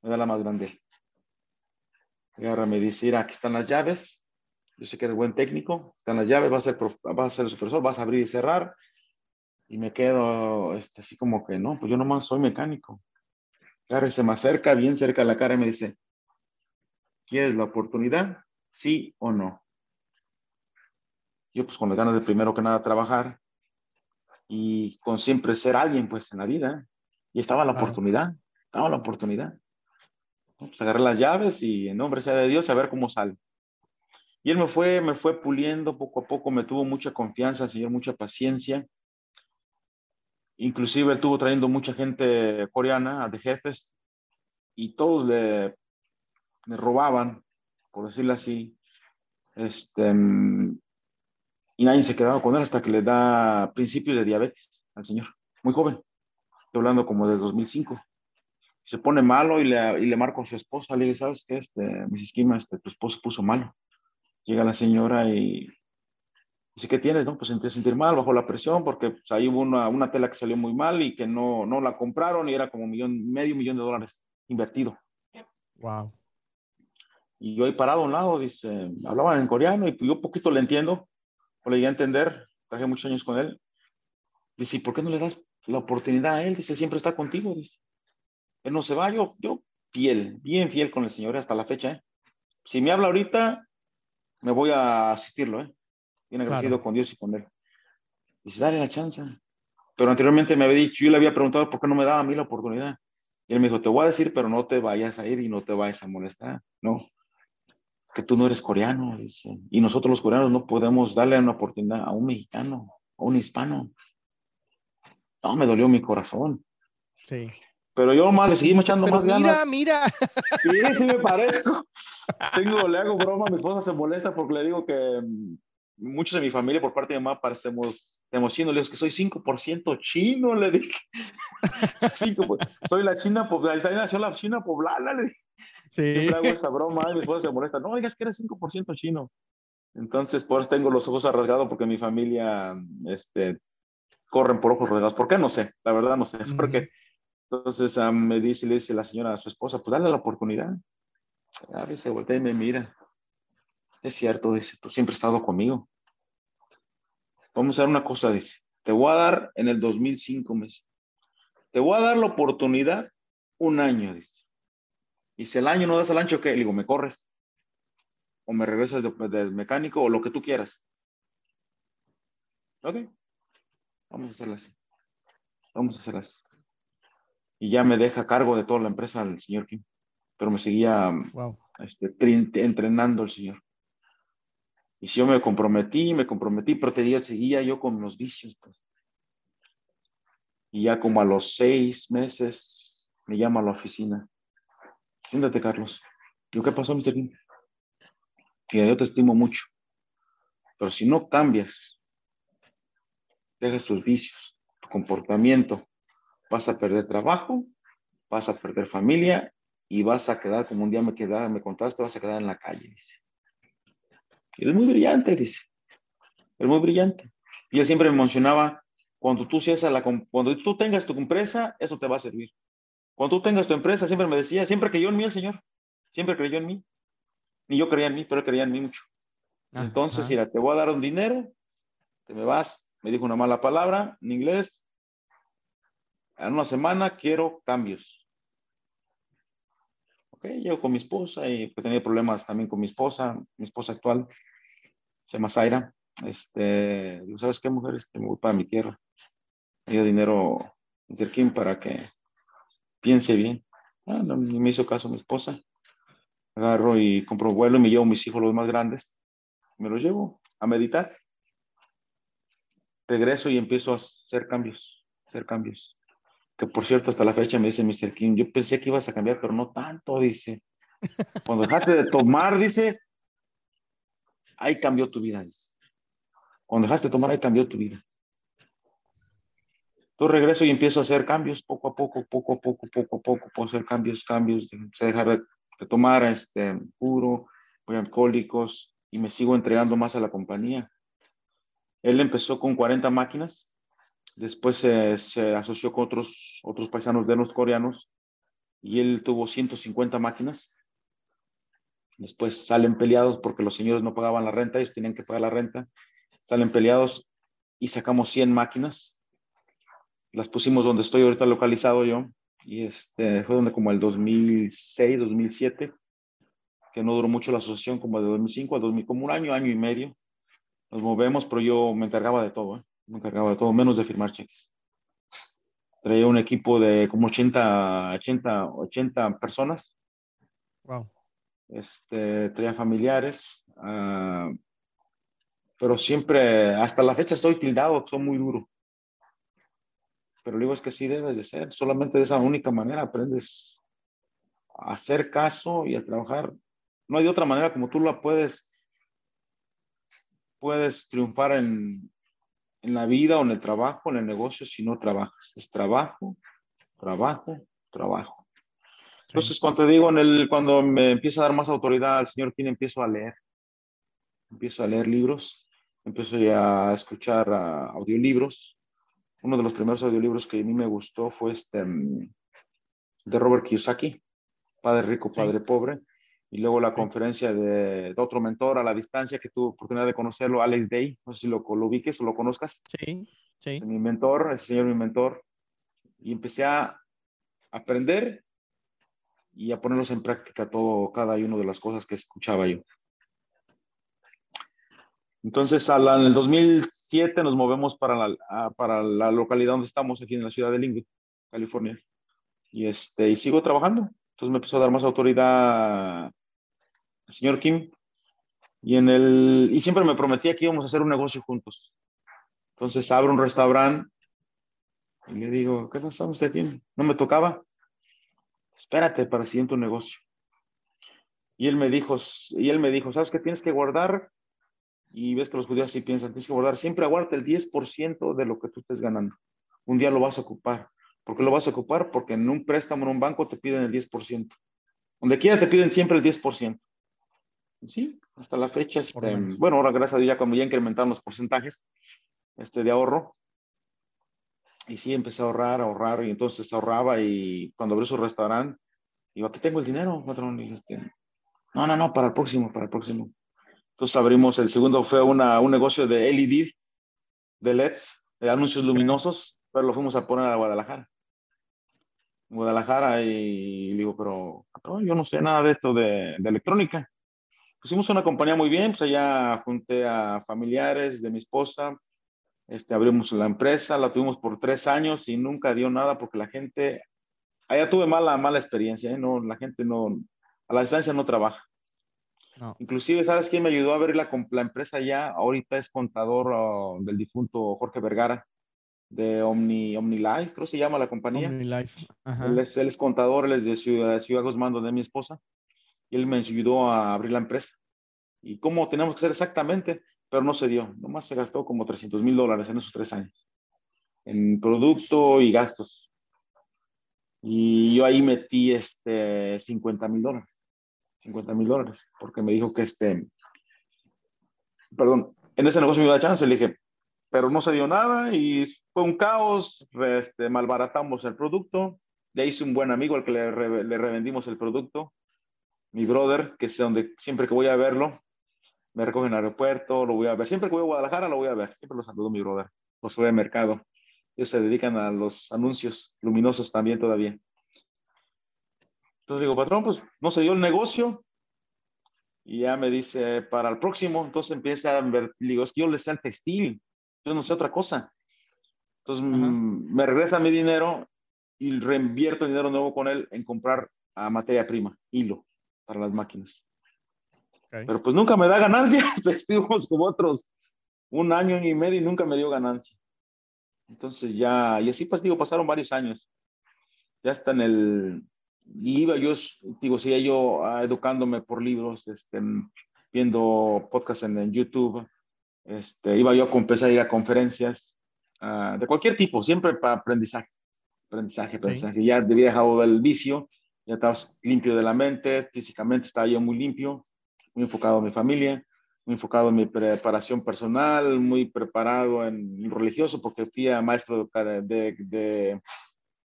Me da la más grande. Ahora me dice, aquí están las llaves. Yo sé que eres buen técnico. Están las llaves, vas a ser, a ser el supervisor, vas a abrir y cerrar. Y me quedo este, así como que, no, pues yo nomás soy mecánico. Gary se me acerca, bien cerca de la cara, y me dice, ¿quieres la oportunidad? ¿Sí o no? Yo pues con las ganas de primero que nada trabajar y con siempre ser alguien pues en la vida. Y estaba la oportunidad, estaba la oportunidad. Pues agarré las llaves y en nombre sea de Dios a ver cómo sale. Y él me fue, me fue puliendo poco a poco, me tuvo mucha confianza, Señor, mucha paciencia. Inclusive él tuvo trayendo mucha gente coreana de jefes y todos le me robaban, por decirlo así. Este, y nadie se quedaba con él hasta que le da principios de diabetes al señor, muy joven hablando como de 2005. Se pone malo y le, y le marco a su esposa, le dice, ¿sabes qué? Este, mis esquemas, este, tu esposo puso malo. Llega la señora y dice, ¿qué tienes? No, pues sentí sentir mal, bajo la presión, porque pues, ahí hubo una, una, tela que salió muy mal y que no, no la compraron y era como millón, medio millón de dólares invertido. Wow. Y yo ahí parado a un lado, dice, hablaban en coreano y yo poquito le entiendo, o le llegué a entender, traje muchos años con él. Dice, ¿por qué no le das la oportunidad a Él, dice, siempre está contigo, dice. Él no se va, yo, yo fiel, bien fiel con el Señor hasta la fecha. ¿eh? Si me habla ahorita, me voy a asistirlo, ¿eh? bien agradecido con Dios y con Él. Dice, dale la chance. Pero anteriormente me había dicho, yo le había preguntado por qué no me daba a mí la oportunidad. Y él me dijo, te voy a decir, pero no te vayas a ir y no te vayas a molestar. No, que tú no eres coreano, dice. Y nosotros los coreanos no podemos darle una oportunidad a un mexicano, a un hispano. No, me dolió mi corazón. Sí. Pero yo más le seguimos echando más ganas. Mira, mira. Sí, sí me parezco. Tengo, le hago broma, mi esposa se molesta porque le digo que mm, muchos de mi familia por parte de mamá parecemos, chinos. Le digo que soy 5% chino, le dije. soy la china poblana, ahí nació la china poblana, le dije. Sí. Siempre hago esa broma y mi esposa se molesta. No digas que eres 5% chino. Entonces, por eso tengo los ojos arrasgados porque mi familia, este, corren por ojos rodeados. ¿Por qué? No sé, la verdad no sé. Porque entonces me dice, le dice la señora a su esposa, pues dale la oportunidad. A veces voltea y me mira. Es cierto, dice, tú siempre has estado conmigo. Vamos a hacer una cosa, dice. Te voy a dar en el 2005 meses. Te voy a dar la oportunidad un año, dice. Y si el año no das el ancho, ¿qué? Le digo, me corres. O me regresas del mecánico o lo que tú quieras. Ok. Vamos a hacerlas. Vamos a hacerlas. Y ya me deja cargo de toda la empresa el señor Kim. Pero me seguía este, entrenando el señor. Y si yo me comprometí, me comprometí, pero te digo, seguía yo con los vicios. Pues. Y ya como a los seis meses me llama a la oficina. Siéntate, Carlos. ¿Yo qué pasó, Mr. Kim? Que yo te estimo mucho. Pero si no cambias dejas tus vicios, tu comportamiento, vas a perder trabajo, vas a perder familia y vas a quedar como un día me quedaba, me contaste, vas a quedar en la calle, dice. Y es muy brillante, dice. Es muy brillante. Y él siempre me mencionaba, cuando tú seas a la, cuando tú tengas tu empresa, eso te va a servir. Cuando tú tengas tu empresa, siempre me decía, siempre creyó en mí el Señor, siempre creyó en mí. Ni yo creía en mí, pero él creía en mí mucho. Entonces, mira, te voy a dar un dinero, te me vas, me dijo una mala palabra en inglés, en una semana quiero cambios. Ok, llego con mi esposa y tenía problemas también con mi esposa, mi esposa actual, se llama Zaira. Este, ¿sabes qué, mujer? Este, me voy para mi tierra. Me dio dinero Kim para que piense bien. Ah, no, me hizo caso mi esposa. Agarro y compro vuelo y me llevo mis hijos los más grandes. Me los llevo a meditar. Regreso y empiezo a hacer cambios, hacer cambios que por cierto hasta la fecha me dice Mr. King, yo pensé que ibas a cambiar, pero no tanto, dice. Cuando dejaste de tomar, dice, ahí cambió tu vida, dice. Cuando dejaste de tomar, ahí cambió tu vida. Tú regreso y empiezo a hacer cambios poco a poco, poco a poco, poco a poco, puedo hacer cambios, cambios, se dejar de, tomar este puro, voy alcohólicos y me sigo entregando más a la compañía. Él empezó con 40 máquinas Después se asoció con otros, otros paisanos de los coreanos y él tuvo 150 máquinas. Después salen peleados porque los señores no pagaban la renta, ellos tenían que pagar la renta. Salen peleados y sacamos 100 máquinas. Las pusimos donde estoy ahorita localizado yo. Y este fue donde como el 2006, 2007, que no duró mucho la asociación, como de 2005 a 2000, como un año, año y medio. Nos movemos, pero yo me encargaba de todo. ¿eh? me encargaba de todo, menos de firmar cheques. Traía un equipo de como 80, 80, 80 personas. Wow. Este, traía familiares, uh, pero siempre, hasta la fecha estoy tildado, soy muy duro. Pero digo, es que sí debes de ser, solamente de esa única manera aprendes a hacer caso y a trabajar. No hay de otra manera como tú la puedes, puedes triunfar en, en la vida o en el trabajo, en el negocio, si no trabajas. Es trabajo, trabajo, trabajo. Entonces, cuando te digo, en el, cuando me empieza a dar más autoridad al Señor, ¿quién empiezo a leer? Empiezo a leer libros, empiezo ya a escuchar audiolibros. Uno de los primeros audiolibros que a mí me gustó fue este mm, de Robert Kiyosaki, Padre Rico, Padre Pobre y luego la conferencia de, otro mentor a la distancia que tuve oportunidad de conocerlo, Alex Day, no sé si lo, lo ubiques o lo conozcas. Sí, sí. Es mi mentor, ese señor mi mentor, y empecé a aprender y a ponerlos en práctica todo, cada una de las cosas que escuchaba yo. Entonces, en el 2007 nos movemos para la, para la localidad donde estamos, aquí en la ciudad de Linwood, California. Y, este, y sigo trabajando. Entonces me empezó a dar más autoridad el señor Kim, y, en el, y siempre me prometía que íbamos a hacer un negocio juntos. Entonces abro un restaurante y le digo, ¿qué pasa usted tiene? No me tocaba. Espérate para el siguiente negocio. Y él me dijo, y él me dijo, ¿sabes qué tienes que guardar? Y ves que los judíos así piensan, tienes que guardar, siempre aguarda el 10% de lo que tú estés ganando. Un día lo vas a ocupar. ¿Por qué lo vas a ocupar? Porque en un préstamo en un banco te piden el 10%. Donde quiera te piden siempre el 10% sí, hasta la fecha, este, bueno, ahora gracias a Dios ya como ya incrementaron los porcentajes este, de ahorro, y sí, empecé a ahorrar, a ahorrar, y entonces ahorraba, y cuando abrí su restaurante, digo, aquí tengo el dinero, patrón, y este, no, no, no, para el próximo, para el próximo. Entonces abrimos, el segundo fue una, un negocio de LED, de LEDs, de anuncios luminosos, pero lo fuimos a poner a Guadalajara. Guadalajara y digo, pero yo no sé nada de esto de, de electrónica pusimos una compañía muy bien, pues allá junté a familiares de mi esposa, este, abrimos la empresa, la tuvimos por tres años y nunca dio nada porque la gente, allá tuve mala, mala experiencia, ¿eh? no, la gente no, a la distancia no trabaja. Inclusive, ¿sabes quién me ayudó a abrir la, la empresa ya? Ahorita es contador oh, del difunto Jorge Vergara de Omni, OmniLife, creo que se llama la compañía. OmniLife. Él, es, él es contador, él es de Ciudad, Ciudad Guzmán, de mi esposa él me ayudó a abrir la empresa. Y cómo tenemos que hacer exactamente, pero no se dio. Nomás se gastó como 300 mil dólares en esos tres años. en producto y gastos. Y yo ahí metí este 50 mil dólares. 50 mil dólares, porque me dijo que este, perdón, en ese negocio me iba a chance, le dije, pero no se dio nada y fue un caos, este, malbaratamos el producto, ya hice un buen amigo al que le, le revendimos el producto, mi brother, que es donde siempre que voy a verlo, me recoge en el aeropuerto, lo voy a ver, siempre que voy a Guadalajara lo voy a ver, siempre lo saludo mi brother, voy al mercado, ellos se dedican a los anuncios luminosos también todavía. Entonces digo, patrón, pues no se dio el negocio. Y ya me dice, para el próximo, entonces empieza a ver, digo, es que yo le sé al textil, yo no sé otra cosa. Entonces mm, me regresa mi dinero y reinvierto dinero nuevo con él en comprar a materia prima, hilo, para las máquinas. Pero pues nunca me da ganancia, estuvimos como otros un año y medio y nunca me dio ganancia. Entonces ya, y así pues digo, pasaron varios años. Ya está en el y iba yo, digo, seguía yo ah, educándome por libros, este, viendo podcasts en, YouTube, este, iba yo a empezar a ir a conferencias uh, de cualquier tipo, siempre para aprendizaje, aprendizaje, aprendizaje. Ya había dejado el vicio, ya estaba limpio de la mente, físicamente estaba yo muy limpio, muy enfocado en mi familia, muy enfocado en mi preparación personal, muy preparado en religioso, porque fui a maestro de, de, de,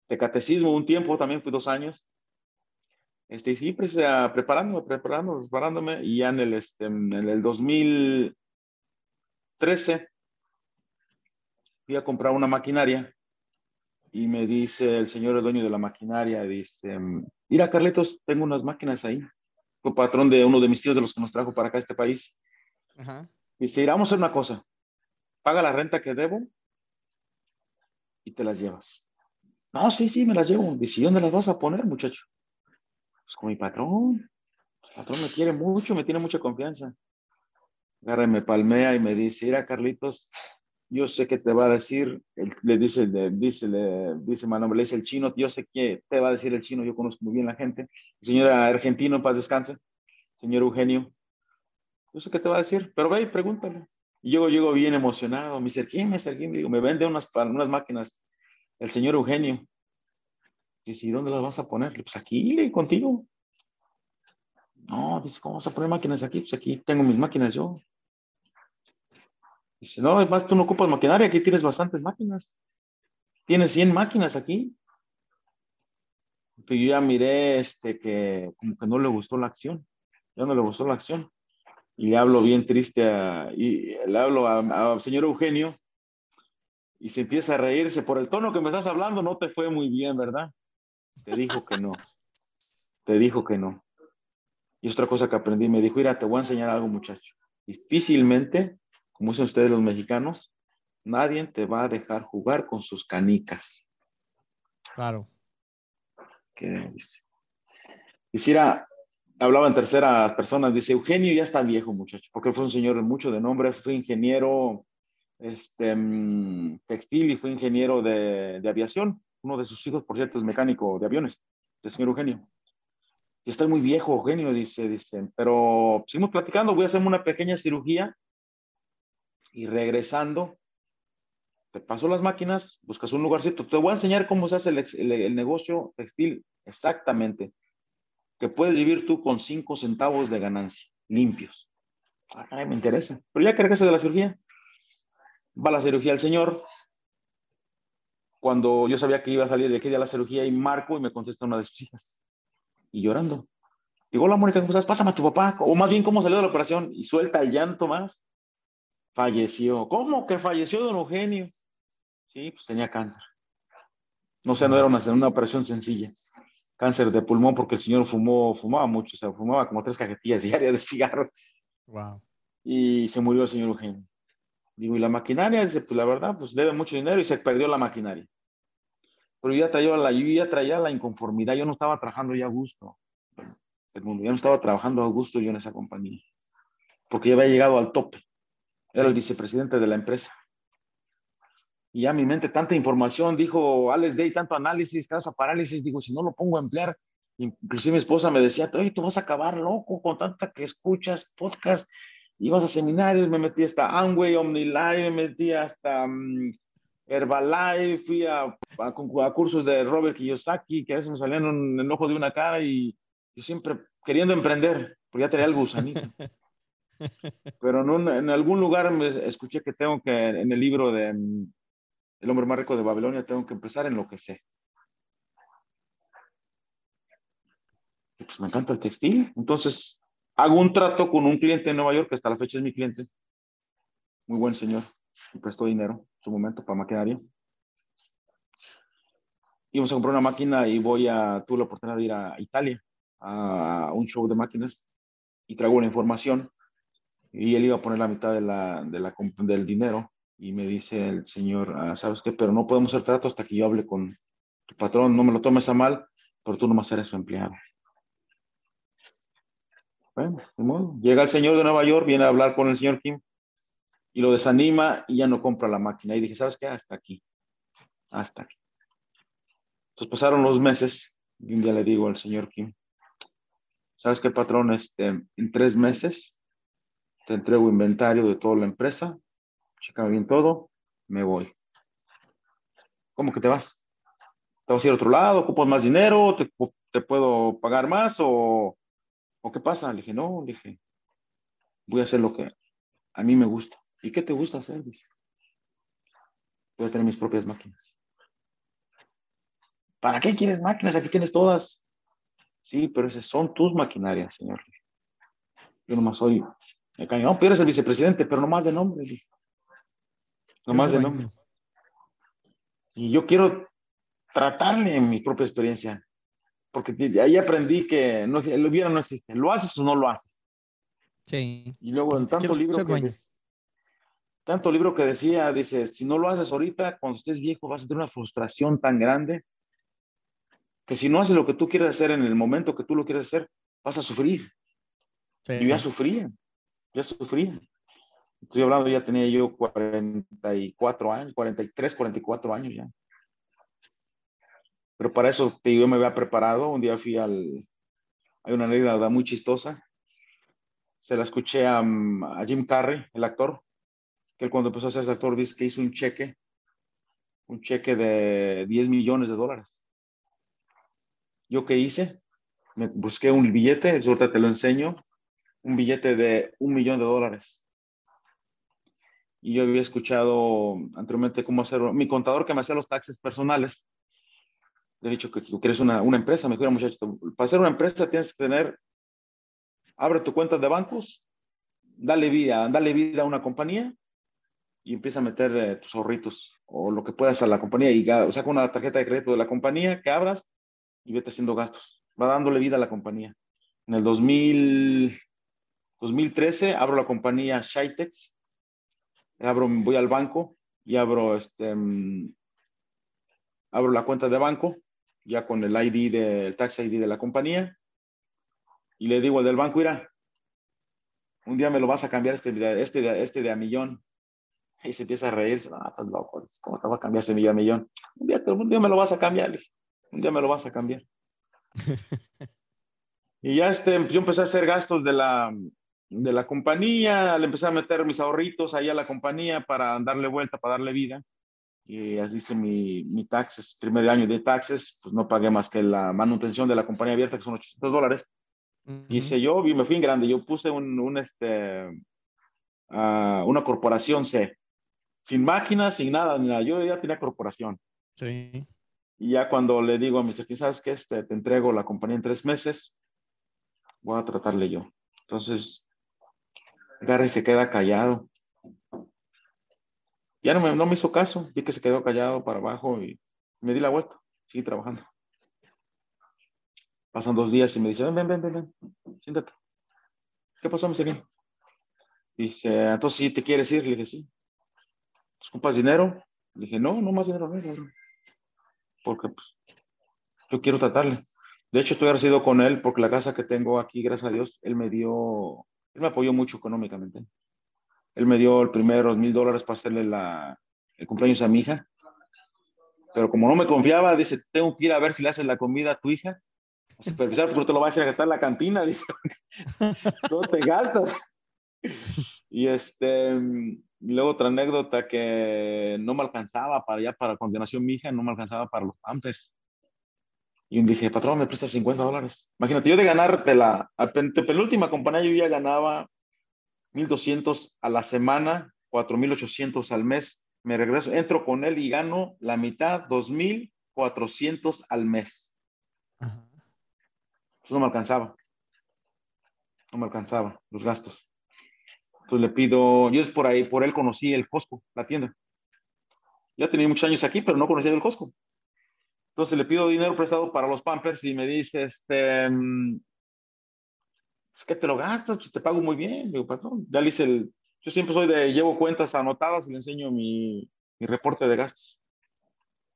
de catecismo un tiempo, también fui dos años. Este, siempre pues, preparándome, preparándome, preparándome, y ya en el, este, en el 2013 fui a comprar una maquinaria y me dice el señor el dueño de la maquinaria, dice, mira Carletos, tengo unas máquinas ahí. Fue patrón de uno de mis tíos de los que nos trajo para acá a este país. Ajá. Dice, vamos a hacer una cosa, paga la renta que debo y te las llevas. No, sí, sí, me las llevo. Dice, ¿dónde las vas a poner, muchacho? Pues, con mi patrón. El patrón me quiere mucho, me tiene mucha confianza. Agarra me palmea y me dice, mira Carlitos, yo sé que te va a decir, le dice, le, dice, le dice Manuel, le dice el chino, yo sé que te va a decir el chino, yo conozco muy bien la gente. El señor argentino, paz descanse, señor Eugenio, yo sé que te va a decir, pero ve y pregúntale. Y yo llego bien emocionado, me dice, ¿quién es alguien? Digo, me vende unas, unas máquinas, el señor Eugenio. Dice, ¿y dónde las vas a poner? Pues aquí, contigo. No, dice, ¿cómo vas a poner máquinas aquí? Pues aquí tengo mis máquinas yo. Dice, no, además tú no ocupas maquinaria, aquí tienes bastantes máquinas. Tienes 100 máquinas aquí. Pero yo ya miré este, que como que no le gustó la acción. Ya no le gustó la acción. Y le hablo bien triste a, y le hablo al señor Eugenio y se empieza a reírse. Por el tono que me estás hablando, no te fue muy bien, ¿verdad? Te dijo que no. Te dijo que no. Y otra cosa que aprendí, me dijo, mira, te voy a enseñar algo, muchacho. Difícilmente, como dicen ustedes los mexicanos, nadie te va a dejar jugar con sus canicas. Claro. ¿Qué dice? Quisiera, hablaba en tercera persona, dice, Eugenio ya está viejo, muchacho, porque fue un señor mucho de nombre, fue ingeniero este, mm, textil y fue ingeniero de, de aviación. Uno de sus hijos, por cierto, es mecánico de aviones, el señor Eugenio. Y está muy viejo, Eugenio, dice, dice, pero seguimos platicando, voy a hacerme una pequeña cirugía y regresando, te paso las máquinas, buscas un lugarcito, te voy a enseñar cómo se hace el, negocio textil exactamente, que puedes vivir tú con cinco centavos de ganancia, limpios. Ay, me interesa. Pero ya que de la cirugía, va la cirugía el señor, cuando yo sabía que iba a salir de aquí de la cirugía y marco y me contesta una de sus hijas y llorando. Digo, hola Mónica, ¿cómo estás? Pásame a tu papá, o más bien, ¿cómo salió de la operación? Y suelta el llanto más. Falleció. ¿Cómo que falleció don Eugenio? Sí, pues tenía cáncer. No sé, no era una, una operación sencilla. Cáncer de pulmón porque el señor fumó, fumaba mucho, o sea, fumaba como tres cajetillas diarias de cigarros. Wow. Y se murió el señor Eugenio. Digo, ¿y la maquinaria? Dice, pues la verdad, pues debe mucho dinero y se perdió la maquinaria. Pero yo ya traía la, yo ya traía la inconformidad, yo no estaba trabajando ya a gusto. El mundo, ya no estaba trabajando a gusto yo en esa compañía. Porque ya había llegado al tope. Era el vicepresidente de la empresa. Y ya mi mente, tanta información, dijo Alex Day, tanto análisis, causa parálisis, digo, si no lo pongo a emplear, inclusive mi esposa me decía, oye, tú vas a acabar loco con tanta que escuchas podcast ibas a seminarios, me metí hasta Amway, OmniLive, me metí hasta mm, Herbalife, fui a, a, cursos de Robert Kiyosaki, que a veces me salían en el ojo de una cara y yo siempre queriendo emprender, porque ya tenía el gusanito. Pero en, en, algún lugar me escuché que tengo que, en el libro de mm, El hombre más rico de Babilonia, tengo que empezar en lo que sé. pues me encanta el textil. Entonces, hago un trato con un cliente en Nueva York, que hasta la fecha es mi cliente. Muy buen señor. Me prestó dinero en su momento para maquinaria. Íbamos a comprar una máquina y voy a, tuve la oportunidad de ir a Italia a un show de máquinas y traigo la información y él iba a poner la mitad del dinero y me dice el señor, ah, ¿sabes qué? Pero no podemos hacer trato hasta que yo hable con tu patrón, no me lo tomes a mal, pero tú no vas a ser su empleado. Bueno, de modo. Llega el señor de Nueva York, viene a hablar con el señor Kim y lo desanima y ya no compra la máquina. Y dije, ¿sabes qué? Hasta aquí. Hasta aquí. Entonces pasaron los meses y un día le digo al señor Kim, ¿sabes qué, patrón? Este, en tres meses te entrego inventario de toda la empresa, checa bien todo, me voy. ¿Cómo que te vas? ¿Te vas a ir a otro lado? ¿Ocupas más dinero? ¿Te, puedo pagar más? ¿O, ¿O qué pasa? Le dije, no, le dije, voy a hacer lo que a mí me gusta. ¿Y qué te gusta hacer? Dice, voy a tener mis propias máquinas. ¿Para qué quieres máquinas? Aquí tienes todas. Sí, pero esas son tus maquinarias, señor. Yo nomás soy no, pero eres el vicepresidente, pero nomás de nombre. Nomás de nombre. Y yo quiero tratarle en mi propia experiencia, porque ahí aprendí que no, el hubiera no existe. ¿Lo haces o no lo haces? Sí. Y luego en tanto libro que, tanto libro que decía, dice, si no lo haces ahorita, cuando estés viejo vas a tener una frustración tan grande que si no haces lo que tú quieres hacer en el momento que tú lo quieres hacer, vas a sufrir. Y yo ya sufría ya sufría. Estoy hablando, ya tenía yo 44 años, 43, 44 años ya. Pero para eso yo me había preparado. Un día fui al... Hay una anécdota muy chistosa. Se la escuché a, a, Jim Carrey, el actor, que él cuando empezó a ser actor, viste que hizo un cheque, un cheque de 10 millones de dólares. ¿Yo qué hice? Me busqué un billete, ahorita te lo enseño, un billete de un millón de dólares. Y yo había escuchado anteriormente cómo hacer, mi contador que me hacía los taxes personales, le he dicho que, que quieres una, una, empresa, me dijo, muchacho, para hacer una empresa tienes que tener, abre tu cuenta de bancos, dale vida, dale vida a una compañía y empieza a meter eh, tus ahorritos o lo que puedas a la compañía y saca una tarjeta de crédito de la compañía que abras y vete haciendo gastos. Va dándole vida a la compañía. En el 2000, 2013 abro la compañía Shitex, abro, voy al banco y abro, este, mm, abro la cuenta de banco ya con el ID del tax ID de la compañía y le digo al del banco, mira, un día me lo vas a cambiar este, este, este de a millón. Y se empieza a reírse, no, estás loco, ¿cómo te va a cambiar ese millón a millón? Un día, un día me lo vas a cambiar, un día me lo vas a cambiar. y ya este, yo empecé a hacer gastos de la, de la compañía, le empecé a meter mis ahorritos ahí a la compañía para darle vuelta, para darle vida. Y así hice mi, mi taxes, primer año de taxes, pues no pagué más que la manutención de la compañía abierta, que son 800 dólares. Y hice yo, y me fui en grande, yo puse un, un este, uh, una corporación C, sin máquinas, sin nada, ni nada. yo ya tenía corporación. Sí. Y ya cuando le digo a mis jefe, ¿sabes qué? Este, te entrego la compañía en tres meses, voy a tratarle yo. Entonces, agarra y se queda callado. Ya no me, hizo caso, vi que se quedó callado para abajo y me di la vuelta, seguí trabajando. Pasan dos días y me dice, ven, ven, ven, ven, siéntate. ¿Qué pasó, mi bien? Dice, entonces, ¿sí te quieres ir? Le dije, sí. ¿Ocupas dinero? Le dije, no, no más dinero, porque pues, yo quiero tratarle. De hecho, estoy agradecido con él porque la casa que tengo aquí, gracias a Dios, él me dio él me apoyó mucho económicamente. Él me dio el primero dos mil dólares para hacerle la, el cumpleaños a mi hija. Pero como no me confiaba, dice, tengo que ir a ver si le haces la comida a tu hija. Supervisar, porque no te lo vas a gastar en la cantina. Dice, no te gastas. Y este, luego otra anécdota que no me alcanzaba para ya para continuación mi hija, no me alcanzaba para los pampers. Y dije, patrón, me presta 50 dólares. Imagínate, yo de ganar de la penúltima compañía, yo ya ganaba 1.200 a la semana, 4.800 al mes. Me regreso, entro con él y gano la mitad, 2.400 al mes. Eso no me alcanzaba. No me alcanzaba los gastos. Entonces le pido, yo es por ahí, por él conocí el Costco, la tienda. Ya tenía muchos años aquí, pero no conocía el Costco. Entonces le pido dinero prestado para los Pampers y me dice, este, mm, pues que te lo gastas, pues te pago muy bien, digo, patrón. Ya le hice el, yo siempre soy de, llevo cuentas anotadas y le enseño mi, mi reporte de gastos.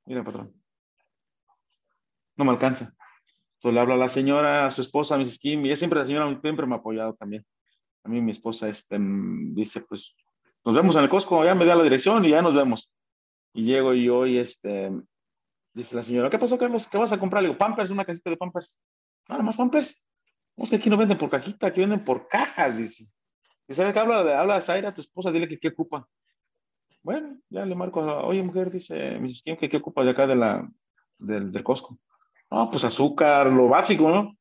Mira, patrón. No me alcanza. Entonces le habla a la señora, a su esposa, a Mrs. Kim, y ella siempre, la señora siempre me ha apoyado también. A mí mi esposa este, mm, dice, pues, nos vemos en el Costco, ya me da la dirección y ya nos vemos. Y llego yo y este, Dice la señora, ¿qué pasó, Carlos? ¿Qué vas a comprar? Le digo, Pampers, una cajita de Pampers. Nada más Pampers. No que aquí no venden por cajita, aquí venden por cajas, dice. Y sabe que habla, habla a Zaira, tu esposa, dile que qué ocupa. Bueno, ya le marco, oye, mujer, dice Mrs. Kim, que qué ocupa de acá de la, del, del Costco. No, pues azúcar, lo básico, ¿no?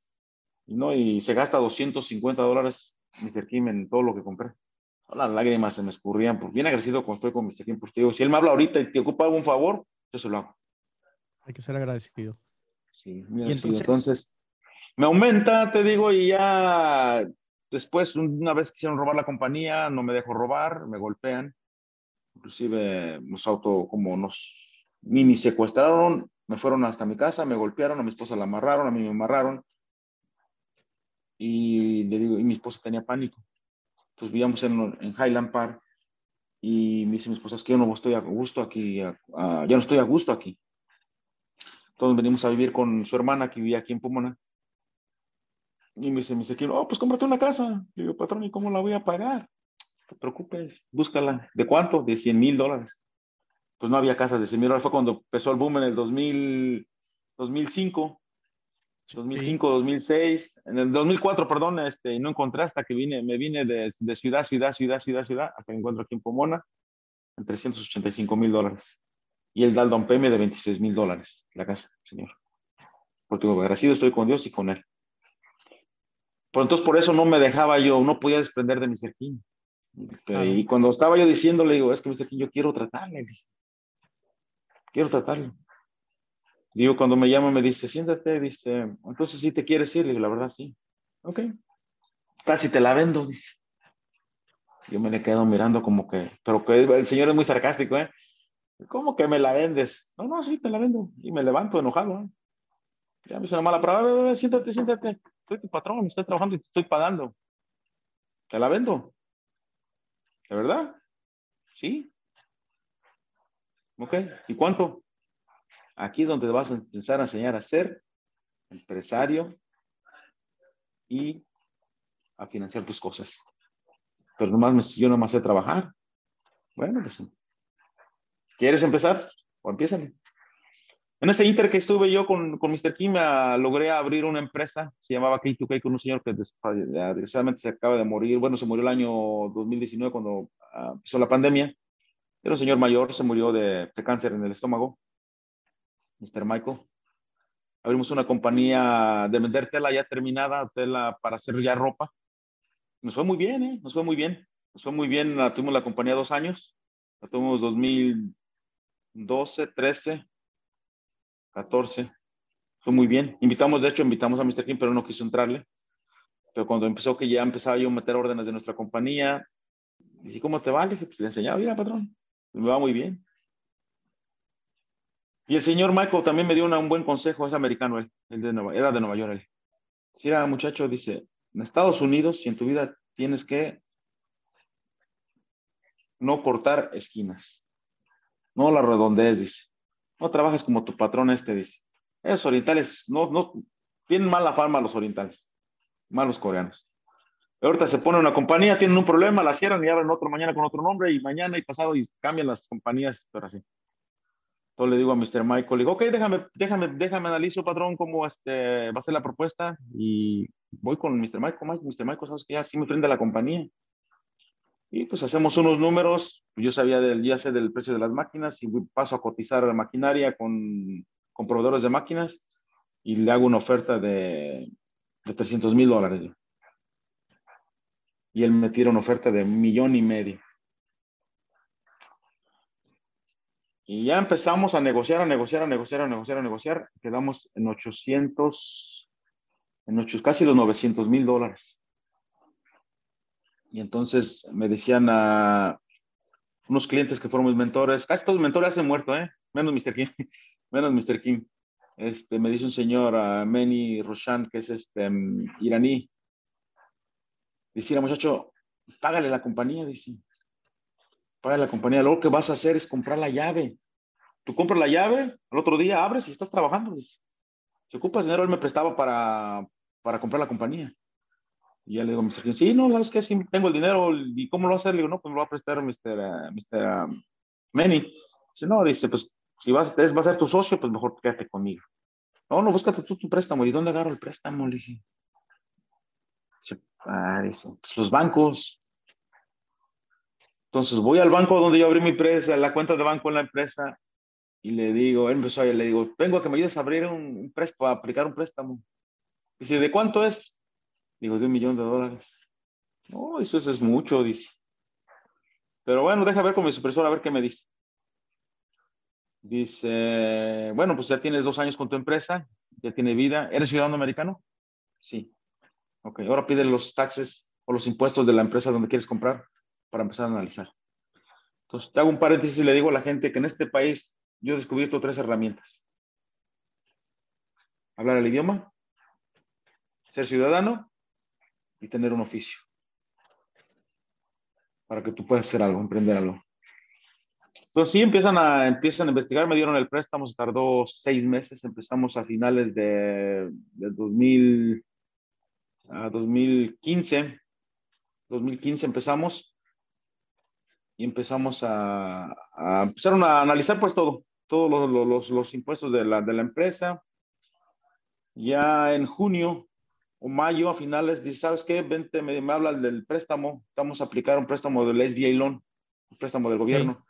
¿no? Y se gasta 250 dólares Mr. Kim en todo lo que compré. Las lágrimas se me escurrían, porque bien agresivo cuando estoy con Mr. Kim, porque digo, si él me habla ahorita y te ocupa algún favor, yo se lo hago. Hay que ser agradecido. Sí, y entonces... me aumenta, te digo, y ya después, una vez quisieron robar la compañía, no me dejo robar, me golpean. Inclusive nos auto, como nos mini secuestraron, me fueron hasta mi casa, me golpearon, a mi esposa la amarraron, a mí me amarraron. Y le digo, y mi esposa tenía pánico. Entonces vivíamos en, en Highland Park y me dice mi esposa, es que yo no estoy a gusto aquí, ya no estoy a gusto aquí. Entonces venimos a vivir con su hermana que vivía aquí en Pomona. Y me dice, me dice, oh, pues cómprate una casa. Le digo, patrón, ¿y cómo la voy a pagar? No te preocupes, búscala. ¿De cuánto? De 100 mil dólares. Pues no había casas de 100 mil dólares. Fue cuando empezó el boom en el 2000, 2005. 2005, 2006, en el 2004, perdón, este, no encontré hasta que vine, me vine de, de ciudad, ciudad, ciudad, ciudad, ciudad, hasta que encuentro aquí en Pomona, en 385 mil dólares y él da el don PM de 26 mil dólares, la casa, señor. Porque agradecido estoy con Dios y con él. Por entonces, por eso no me dejaba yo, no podía desprender de Mr. King. Y cuando estaba yo diciéndole, digo, es que Mr. King, yo quiero tratarle. Quiero tratarle. Digo, cuando me llama, me dice, siéntate, dice, entonces si te quieres ir, le digo, la verdad sí. Ok. Casi te la vendo, dice. Yo me le quedo mirando como que, pero que el señor es muy sarcástico, ¿eh? ¿Cómo que me la vendes? No, no, sí, te la vendo. Y me levanto enojado. ¿eh? Ya me hizo una mala palabra. Siéntate, siéntate. Soy tu patrón, estoy trabajando y te estoy pagando. Te la vendo. ¿De verdad? Sí. Ok. ¿Y cuánto? Aquí es donde vas a empezar a enseñar a ser empresario y a financiar tus cosas. Pero nomás, yo nomás sé trabajar. Bueno, pues ¿Quieres empezar? O empiezan. En ese inter que estuve yo con, con Mr. Kim, logré abrir una empresa, se llamaba K2K, con un señor que desgraciadamente se acaba de morir. Bueno, se murió el año 2019 cuando uh, empezó la pandemia. Era un señor mayor, se murió de, de cáncer en el estómago. Mr. Michael. Abrimos una compañía de vender tela ya terminada, tela para hacer ya ropa. Nos fue muy bien, ¿eh? Nos fue muy bien. Nos fue muy bien. tuvimos la compañía dos años. La tuvimos 2000, 12, 13, 14. Fue muy bien. Invitamos, de hecho, invitamos a Mr. Kim, pero no quiso entrarle. Pero cuando empezó, que ya empezaba yo a meter órdenes de nuestra compañía, dije, ¿cómo te va? Le dije, pues le enseñaba, mira, patrón, me va muy bien. Y el señor Michael también me dio un buen consejo, es americano él, de era de Nueva York él. Decía, muchacho, dice, en Estados Unidos, si en tu vida tienes que no cortar esquinas. No la redondees, dice. No trabajes como tu patrón este, dice. Esos orientales, no, no, tienen mala fama los orientales, malos coreanos. Ahorita se pone una compañía, tienen un problema, la cierran y abren otro mañana con otro nombre y mañana y pasado y cambian las compañías, pero así. Entonces le digo a Mr. Michael, digo, ok, déjame, déjame, déjame analizo, patrón, cómo este, va a ser la propuesta y voy con Mr. Michael, Mr. Michael, sabes que ya sí me prende la compañía. Y pues hacemos unos números, yo sabía del, ya sé del precio de las máquinas y paso a cotizar la maquinaria con, con proveedores de máquinas y le hago una oferta de, de 300 mil dólares. Y él me tira una oferta de un millón y medio. Y ya empezamos a negociar, a negociar, a negociar, a negociar, a negociar. Quedamos en 800, en 8, casi los 900 mil dólares. Y entonces me decían a unos clientes que fueron mis mentores, casi todos mis mentores se han muerto, ¿eh? Menos Mr. Kim, menos Mr. Kim. Este, me dice un señor, Meni Roshan, que es este um, iraní. Dice, muchacho, págale la compañía, dice para la compañía. Luego que vas a hacer es comprar la llave. Tú compras la llave, al otro día abres y estás trabajando. Si ocupas dinero, él me prestaba para, para comprar la compañía. Y ya le digo, Mr. sí, no, ¿sabes qué? Sí, tengo el dinero. ¿Y cómo lo va a hacer? Le digo, no, pues me lo va a prestar Mr. Uh, Mr. Uh, Manny. Dice, no, dice, pues si vas, va a ser tu socio, pues mejor quédate conmigo. No, no, búscate tú tu préstamo. ¿Y dónde agarro el préstamo? Le dije. Ah, dice, pues los bancos. Entonces voy al banco donde yo abrí mi empresa, la cuenta de banco en la empresa, y le digo, él empezó a le digo, vengo a que me ayudes a abrir un, préstamo, a aplicar un préstamo. Dice, ¿de cuánto es? Digo, de un millón de dólares. No, eso es mucho, dice. Pero bueno, deja ver con mi supervisor a ver qué me dice. Dice, bueno, pues ya tienes dos años con tu empresa, ya tiene vida. ¿Eres ciudadano americano? Sí. Ok, ahora pide los taxes o los impuestos de la empresa donde quieres comprar para empezar a analizar. Entonces, te hago un paréntesis y le digo a la gente que en este país yo he descubierto tres herramientas. Hablar el idioma, ser ciudadano y tener un oficio. Para que tú puedas hacer algo, emprender algo. Entonces sí, empiezan a, empiezan a investigar, me dieron el préstamo, se tardó seis meses, empezamos a finales de, de 2000, a 2015, 2015 empezamos, y empezamos a, a empezar a analizar pues todo, todos los, los, los, impuestos de la, de la empresa. Ya en junio o mayo, a finales, dice, ¿sabes qué? Vente, me, me habla del préstamo, vamos a aplicar un préstamo del SBA Loan, un préstamo del gobierno.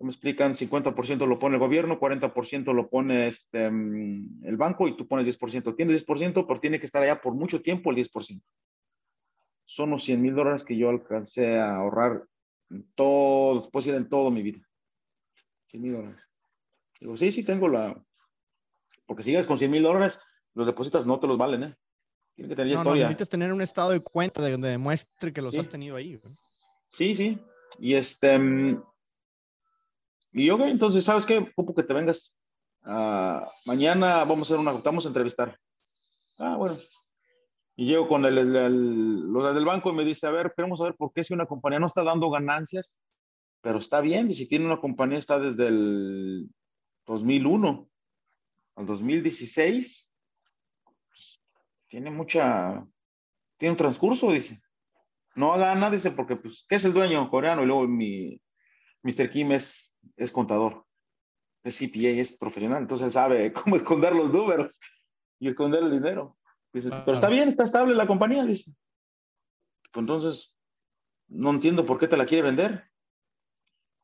Me explican, 50% lo pone el gobierno, 40% lo pone este, mm, el banco y tú pones 10%. Tienes 10%, pero tiene que estar allá por mucho tiempo el 10%. Son los 100 mil dólares que yo alcancé a ahorrar todo, puedo decir en todo mi vida. 100 mil dólares. Digo, sí, sí tengo la... Porque si llegas con 100 mil dólares, los depositas no te los valen, ¿eh? Tiene que tener no, historia. necesitas tener un estado de cuenta de donde demuestre que los Sí. has tenido ahí. güey. Sí, sí. Y este... mm, Y ok, entonces, ¿sabes qué? Ocupo que te vengas. ah, mañana vamos a hacer una... Vamos a entrevistar. Ah, bueno. Y llego con el, el- el- del banco y me dice, a ver, queremos saber por qué si una compañía no está dando ganancias, pero está bien, y si tiene una compañía está desde el 2001 al 2016, pues, tiene mucha, tiene un transcurso, dice. No gana, dice, porque, pues, ¿qué es el dueño coreano? Y luego mi, Mr. Kim es, es contador, es CPA, es profesional, entonces él sabe cómo esconder los números y esconder el dinero. Dice, Ah. pero está bien, está estable la compañía, dice. Pues entonces, no entiendo por qué te la quiere vender.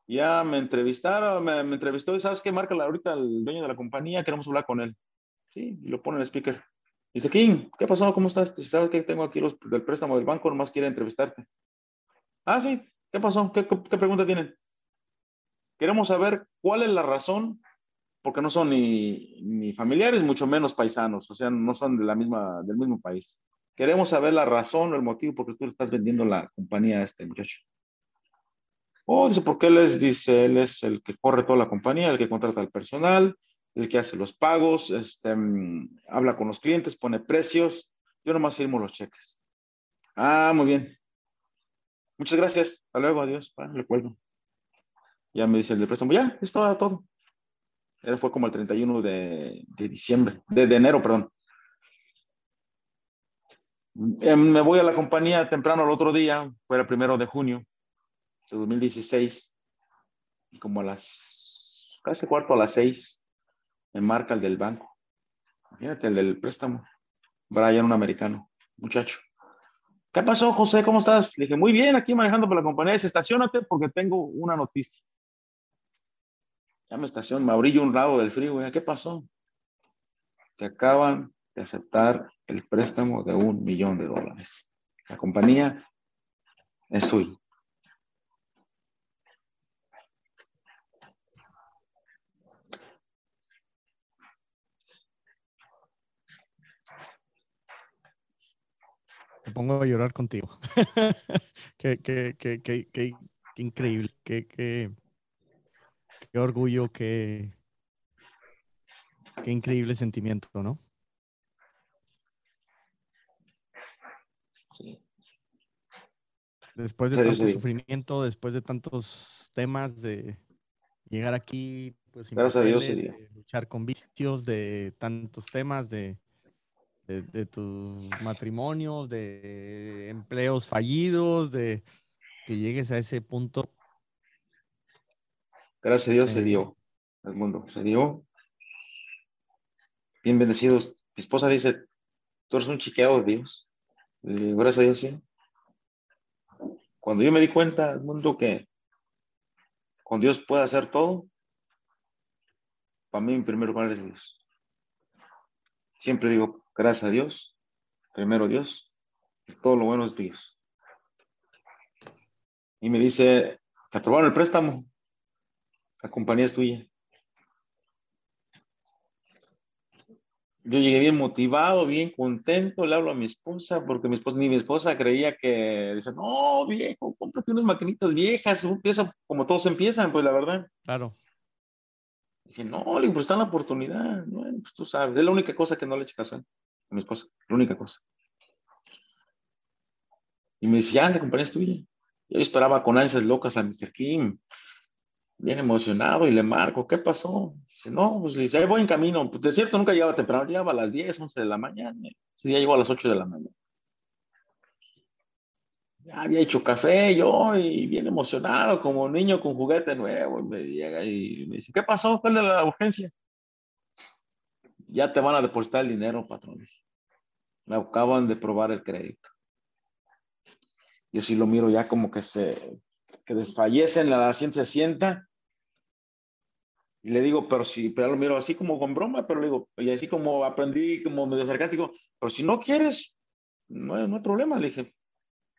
Ya me entrevistaron, me, me entrevistó y sabes qué, marca ahorita el dueño de la compañía, queremos hablar con él. Sí, y lo pone en el speaker. Dice, King, ¿qué pasó? ¿Cómo estás? ¿Sabes que tengo aquí los del préstamo del banco? Nomás quiere entrevistarte. Ah, sí, ¿qué pasó? ¿Qué, qué, pregunta tienen? Queremos saber cuál es la razón, porque no son ni, ni familiares, mucho menos paisanos, o sea, no son de la misma, del mismo país. Queremos saber la razón o el motivo por qué tú estás vendiendo la compañía a este muchacho. Oh, dice, porque él es, dice, él es el que corre toda la compañía, el que contrata al personal, el que hace los pagos, este, habla con los clientes, pone precios. Yo nomás firmo los cheques. Ah, muy bien. Muchas gracias. Hasta luego, adiós. Ah, le cuelgo. Ya me dice el de préstamo, ya, esto era todo. Era, fue como el 31 de, de diciembre, de, enero, perdón. Eh, me voy a la compañía temprano el otro día, fue el primero de junio de 2016, y como a las, casi cuarto a las seis, me marca el del banco. Imagínate, el del préstamo. Brian, un americano, muchacho. ¿Qué pasó, José? ¿Cómo estás? Le dije, muy bien, aquí manejando por la compañía. Dice, estacionate porque tengo una noticia. Ya me estaciono, me abrí un lado del frío. ¿Qué pasó? Te acaban de aceptar el préstamo de un millón de dólares. La compañía es suya. Me pongo a llorar contigo. qué, qué, qué, qué, increíble, qué, qué, qué orgullo, qué, qué increíble sentimiento, ¿no? Sí. Después de tanto sufrimiento, después de tantos temas de llegar aquí, pues Gracias a Dios, de luchar con vicios, de tantos temas, de, de, tus matrimonios, de empleos fallidos, de que llegues a ese punto. Gracias a Dios se eh, dio al mundo, se dio. Bien bendecidos. Mi esposa dice, tú eres un chiqueado de Dios. gracias a Dios, sí. Cuando yo me di cuenta al mundo que con Dios puede hacer todo, para mí en primer lugar es Dios. Siempre digo, Gracias a Dios. Primero Dios. todo lo bueno es Dios. Y me dice, te aprobaron el préstamo. La compañía es tuya. Yo llegué bien motivado, bien contento, le hablo a mi esposa, porque mi esposa, ni mi esposa creía que, dice, no, viejo, cómprate unas maquinitas viejas, empieza como todos empiezan, pues la verdad. Claro. Dije, no, le pues está la oportunidad, bueno, pues tú sabes, es la única cosa que no le eché caso mi esposa, la única cosa. Y me decía, la compañía es tuya. Yo esperaba con ansias locas a Mr. Kim, bien emocionado, y le marco, ¿qué pasó? Dice, no, pues le dice, ahí voy en camino. Pues de cierto, nunca llegaba temprano, llegaba a las 10, 11 de la mañana. Ese día llegó a las 8 de la mañana. Ya había hecho café yo y bien emocionado, como niño con juguete nuevo. Y me llega y me dice, ¿qué pasó? ¿Cuál es la urgencia? Ya te van a depositar el dinero, patrones. Me acaban de probar el crédito. Yo sí lo miro ya como que se, que desfallece en la asiento se sienta. Y le digo, pero si, pero lo miro así como con broma, pero le digo, y así como aprendí, como medio sarcástico, pero si no quieres, no no hay problema. Le dije,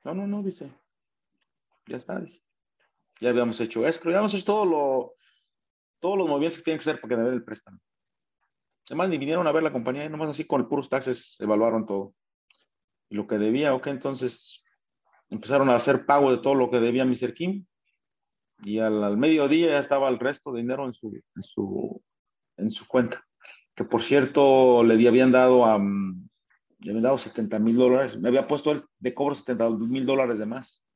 no, no, no, dice, ya está, dice. Ya habíamos hecho esto, ya habíamos hecho todo lo, todos los movimientos que tienen que hacer para que debe el préstamo. Además, ni vinieron a ver la compañía, nomás así con puros taxes evaluaron todo. Y lo que debía, ok, entonces empezaron a hacer pago de todo lo que debía Mr. Kim. Y al, mediodía ya estaba el resto de dinero en su, en su, en su cuenta. Que por cierto, le habían dado a, le habían dado 70 mil dólares. Me había puesto el de cobro 70 mil dólares de más.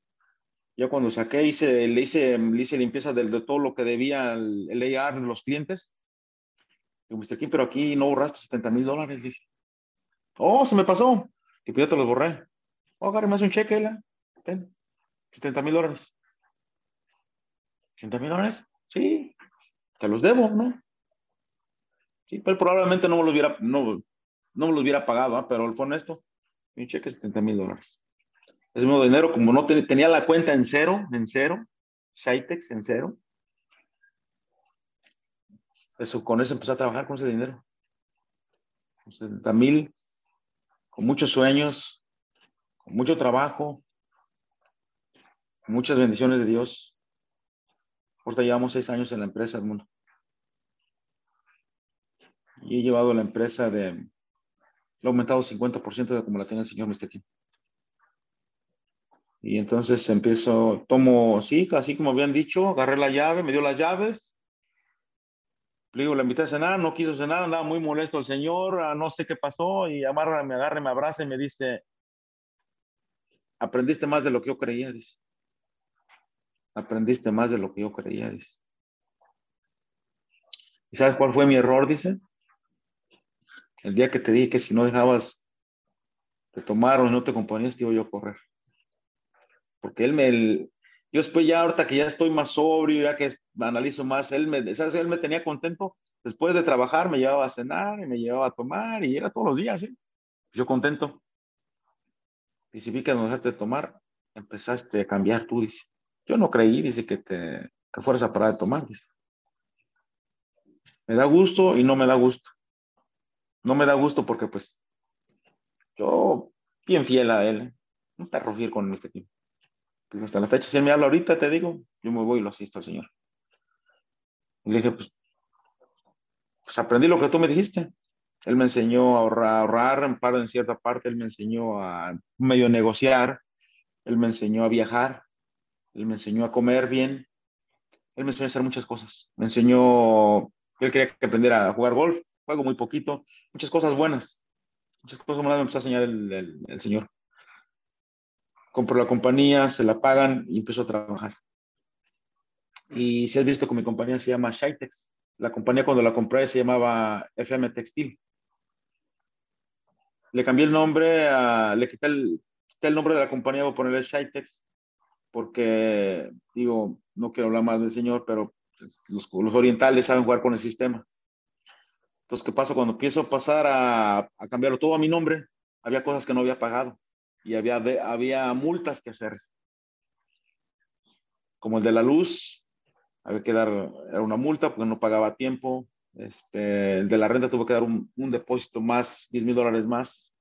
Yo cuando saqué, hice, le, hice, le hice limpieza de todo lo que debía el, el AR los clientes Digo, Mr. Kim, pero aquí no borraste 70 mil dólares. Dije, oh, se me pasó. Y pues ya te los borré. Oh, agarre más un cheque, la. Ten. 70 mil dólares. ¿80 mil dólares? Sí. Te los debo, ¿no? Sí, pero probablemente no me los hubiera, no, no me los hubiera pagado, ¿ah? pero fue honesto. Un cheque 70 mil dólares. Ese mismo dinero, como no tenía la cuenta en cero, en cero, Shitex en cero, eso, con eso empecé a trabajar con ese dinero. Con 70 mil, con muchos sueños, con mucho trabajo, muchas bendiciones de Dios. Ahorita llevamos seis años en la empresa, mundo. Y he llevado la empresa de, he aumentado 50% de como la tiene el señor. Kim. Y entonces empiezo, tomo, sí, así como habían dicho, agarré la llave, me dio las llaves, le digo, la invité a cenar, no quiso cenar, andaba muy molesto el señor, ah, no sé qué pasó, y amarra, me agarra, me abraza y me dice, aprendiste más de lo que yo creía, dice. Aprendiste más de lo que yo creía, dice. ¿Y sabes cuál fue mi error? Dice. El día que te dije que si no dejabas de tomar o no te componías, te iba yo a correr. Porque él me, yo después ya ahorita que ya estoy más sobrio, ya que analizo más, él me, Él me tenía contento. Después de trabajar me llevaba a cenar y me llevaba a tomar y era todos los días, ¿sí? Yo contento. Dice, vi que nos dejaste de tomar, empezaste a cambiar tú, dice. Yo no creí, dice, que te que fueras a parar de tomar, dice. Me da gusto y no me da gusto. No me da gusto porque, pues, yo, bien fiel a él, un perro con este equipo. Hasta la fecha, si él me habla ahorita, te digo, yo me voy y lo asisto al Señor. Y le dije, pues, pues aprendí lo que tú me dijiste. Él me enseñó a ahorrar, ahorrar en, parte, en cierta parte, él me enseñó a medio negociar, él me enseñó a viajar, él me enseñó a comer bien, él me enseñó a hacer muchas cosas. Me enseñó, él quería que aprendiera a jugar golf, juego muy poquito, muchas cosas buenas. Muchas cosas buenas me empezó a enseñar el, el Señor. Compro la compañía, se la pagan y empiezo a trabajar. Y si has visto que mi compañía se llama Shitex, la compañía cuando la compré se llamaba FM Textil. Le cambié el nombre, le quité el, el, nombre de la compañía, voy a ponerle Shitex, porque digo, no quiero hablar más del señor, pero los, los, orientales saben jugar con el sistema. Entonces, ¿qué pasa? Cuando empiezo a pasar a, a cambiarlo todo a mi nombre, había cosas que no había pagado y había, había multas que hacer. Como el de la luz, había que dar una multa porque no pagaba a tiempo. Este, de la renta tuvo que dar un, un depósito más, 10 mil dólares más.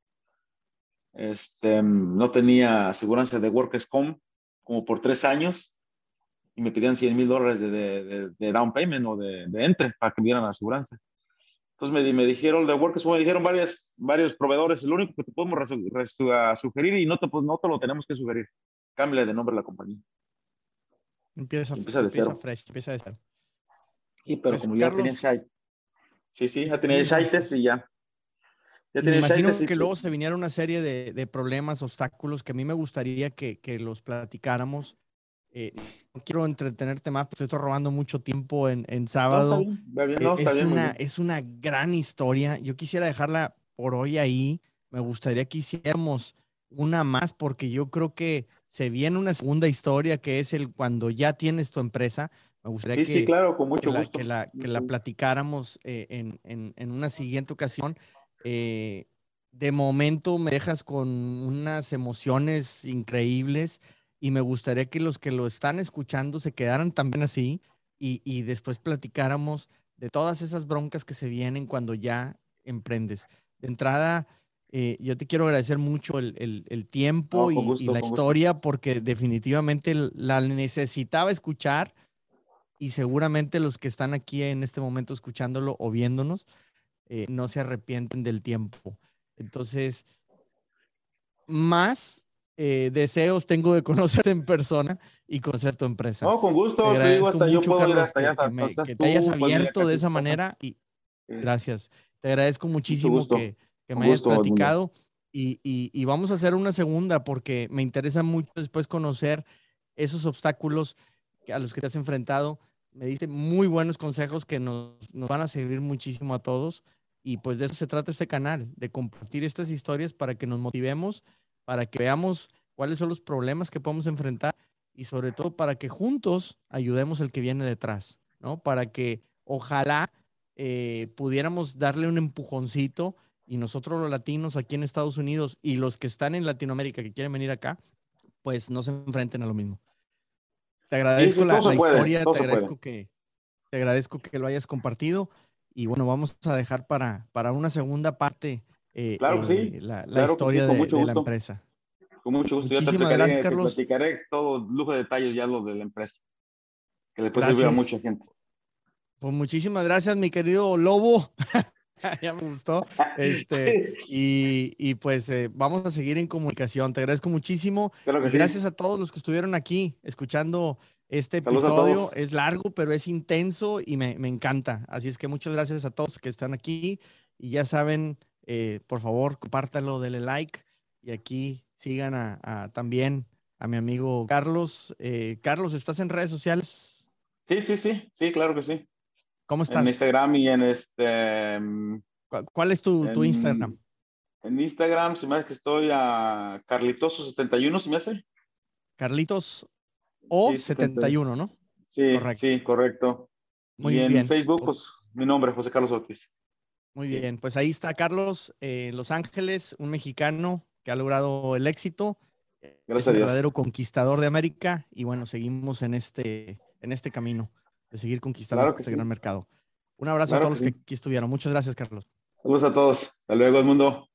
Este, no tenía aseguranza de Workers Comp como por tres años y me pedían 100 mil dólares de, de, de, down payment o de, de entre para que me dieran la aseguranza. Entonces me, me dijeron de Workers, me dijeron varias, varios proveedores, el único que te podemos sugerir y no te, pues, no te lo tenemos que sugerir. Cámbiale de nombre a la compañía. Empieza, empieza de empieza cero. fresh, empieza de cero. Y pero pues, como Carlos, ya tenía Shite. Sí, sí, ya tenía Shites y ya. ya tenía me imagino que luego se viniera una serie de, de, problemas, obstáculos que a mí me gustaría que, que los platicáramos. Eh, no quiero entretenerte más, pues estoy robando mucho tiempo en, en sábado. No, bien, no, es, una, es una gran historia. Yo quisiera dejarla por hoy ahí. Me gustaría que hiciéramos una más porque yo creo que se viene una segunda historia que es el cuando ya tienes tu empresa. Me gustaría sí, que, sí, claro, con mucho que, gusto. La, que, la, que la platicáramos eh, en, en, en, una siguiente ocasión. Eh, de momento me dejas con unas emociones increíbles y me gustaría que los que lo están escuchando se quedaran también así y, y después platicáramos de todas esas broncas que se vienen cuando ya emprendes. De entrada, eh, yo te quiero agradecer mucho el, el, el tiempo no, y, gusto, y, la historia gusto. porque definitivamente la necesitaba escuchar y seguramente los que están aquí en este momento escuchándolo o viéndonos eh, no se arrepienten del tiempo. Entonces, más eh, deseos tengo de conocerte en persona y conocer tu empresa. No, con gusto. Te, te digo, hasta mucho, yo puedo Carlos, ir hasta que, me, que te hayas abierto de esa manera y gracias. Te agradezco muchísimo que, que me hayas platicado y, y, y vamos a hacer una segunda porque me interesa mucho después conocer esos obstáculos a los que te has enfrentado. Me diste muy buenos consejos que nos, nos van a servir muchísimo a todos. Y pues de eso se trata este canal, de compartir estas historias para que nos motivemos, para que veamos cuáles son los problemas que podemos enfrentar y sobre todo para que juntos ayudemos al que viene detrás, ¿no? Para que ojalá eh, pudiéramos darle un empujoncito y nosotros los latinos aquí en Estados Unidos y los que están en Latinoamérica que quieren venir acá, pues no se enfrenten a lo mismo. Te agradezco sí, la, la puede, historia, te agradezco que te agradezco que lo hayas compartido y bueno, vamos a dejar para, para una segunda parte eh, Claro eh, sí, la, la claro historia sí, de, de la empresa. Con mucho gusto. Te Muchísimas gracias, te Carlos. platicaré todo lujo de detalles ya lo de la empresa. Que le puede servir a Gracias. mucha gente. Pues muchísimas gracias, mi querido Lobo. ya me gustó. Este, y, y pues eh, vamos a seguir en comunicación. Te agradezco muchísimo. claro que Y sí. gracias a todos los que estuvieron aquí escuchando este Saludos episodio. Es largo, pero es intenso y me, me encanta. Así es que muchas gracias a todos que están aquí. Y ya saben, eh, por favor, compártalo, denle like. Y aquí sigan a, a- también a mi amigo Carlos. Eh, Carlos, ¿estás en redes sociales? Sí, sí, sí, sí, claro que sí. ¿Cómo En estás? Instagram y en este ¿Cu- ¿Cuál es tu, tu en- Instagram? En Instagram se me hace que estoy a Carlitoso71, se me hace. Carlitos o Sí, 70. 71, ¿no? Sí, Correcto. sí, correcto. Muy y en bien. Facebook, pues mi nombre, José Carlos Ortiz. Muy Sí. bien, pues ahí está Carlos eh, en Los Ángeles, un mexicano que ha logrado el éxito. Gracias es un verdadero conquistador de América y bueno, seguimos en este, en este camino de seguir conquistando este gran mercado. Un abrazo a todos los que aquí estuvieron. Muchas gracias, Carlos. Saludos a todos. Hasta luego, el mundo.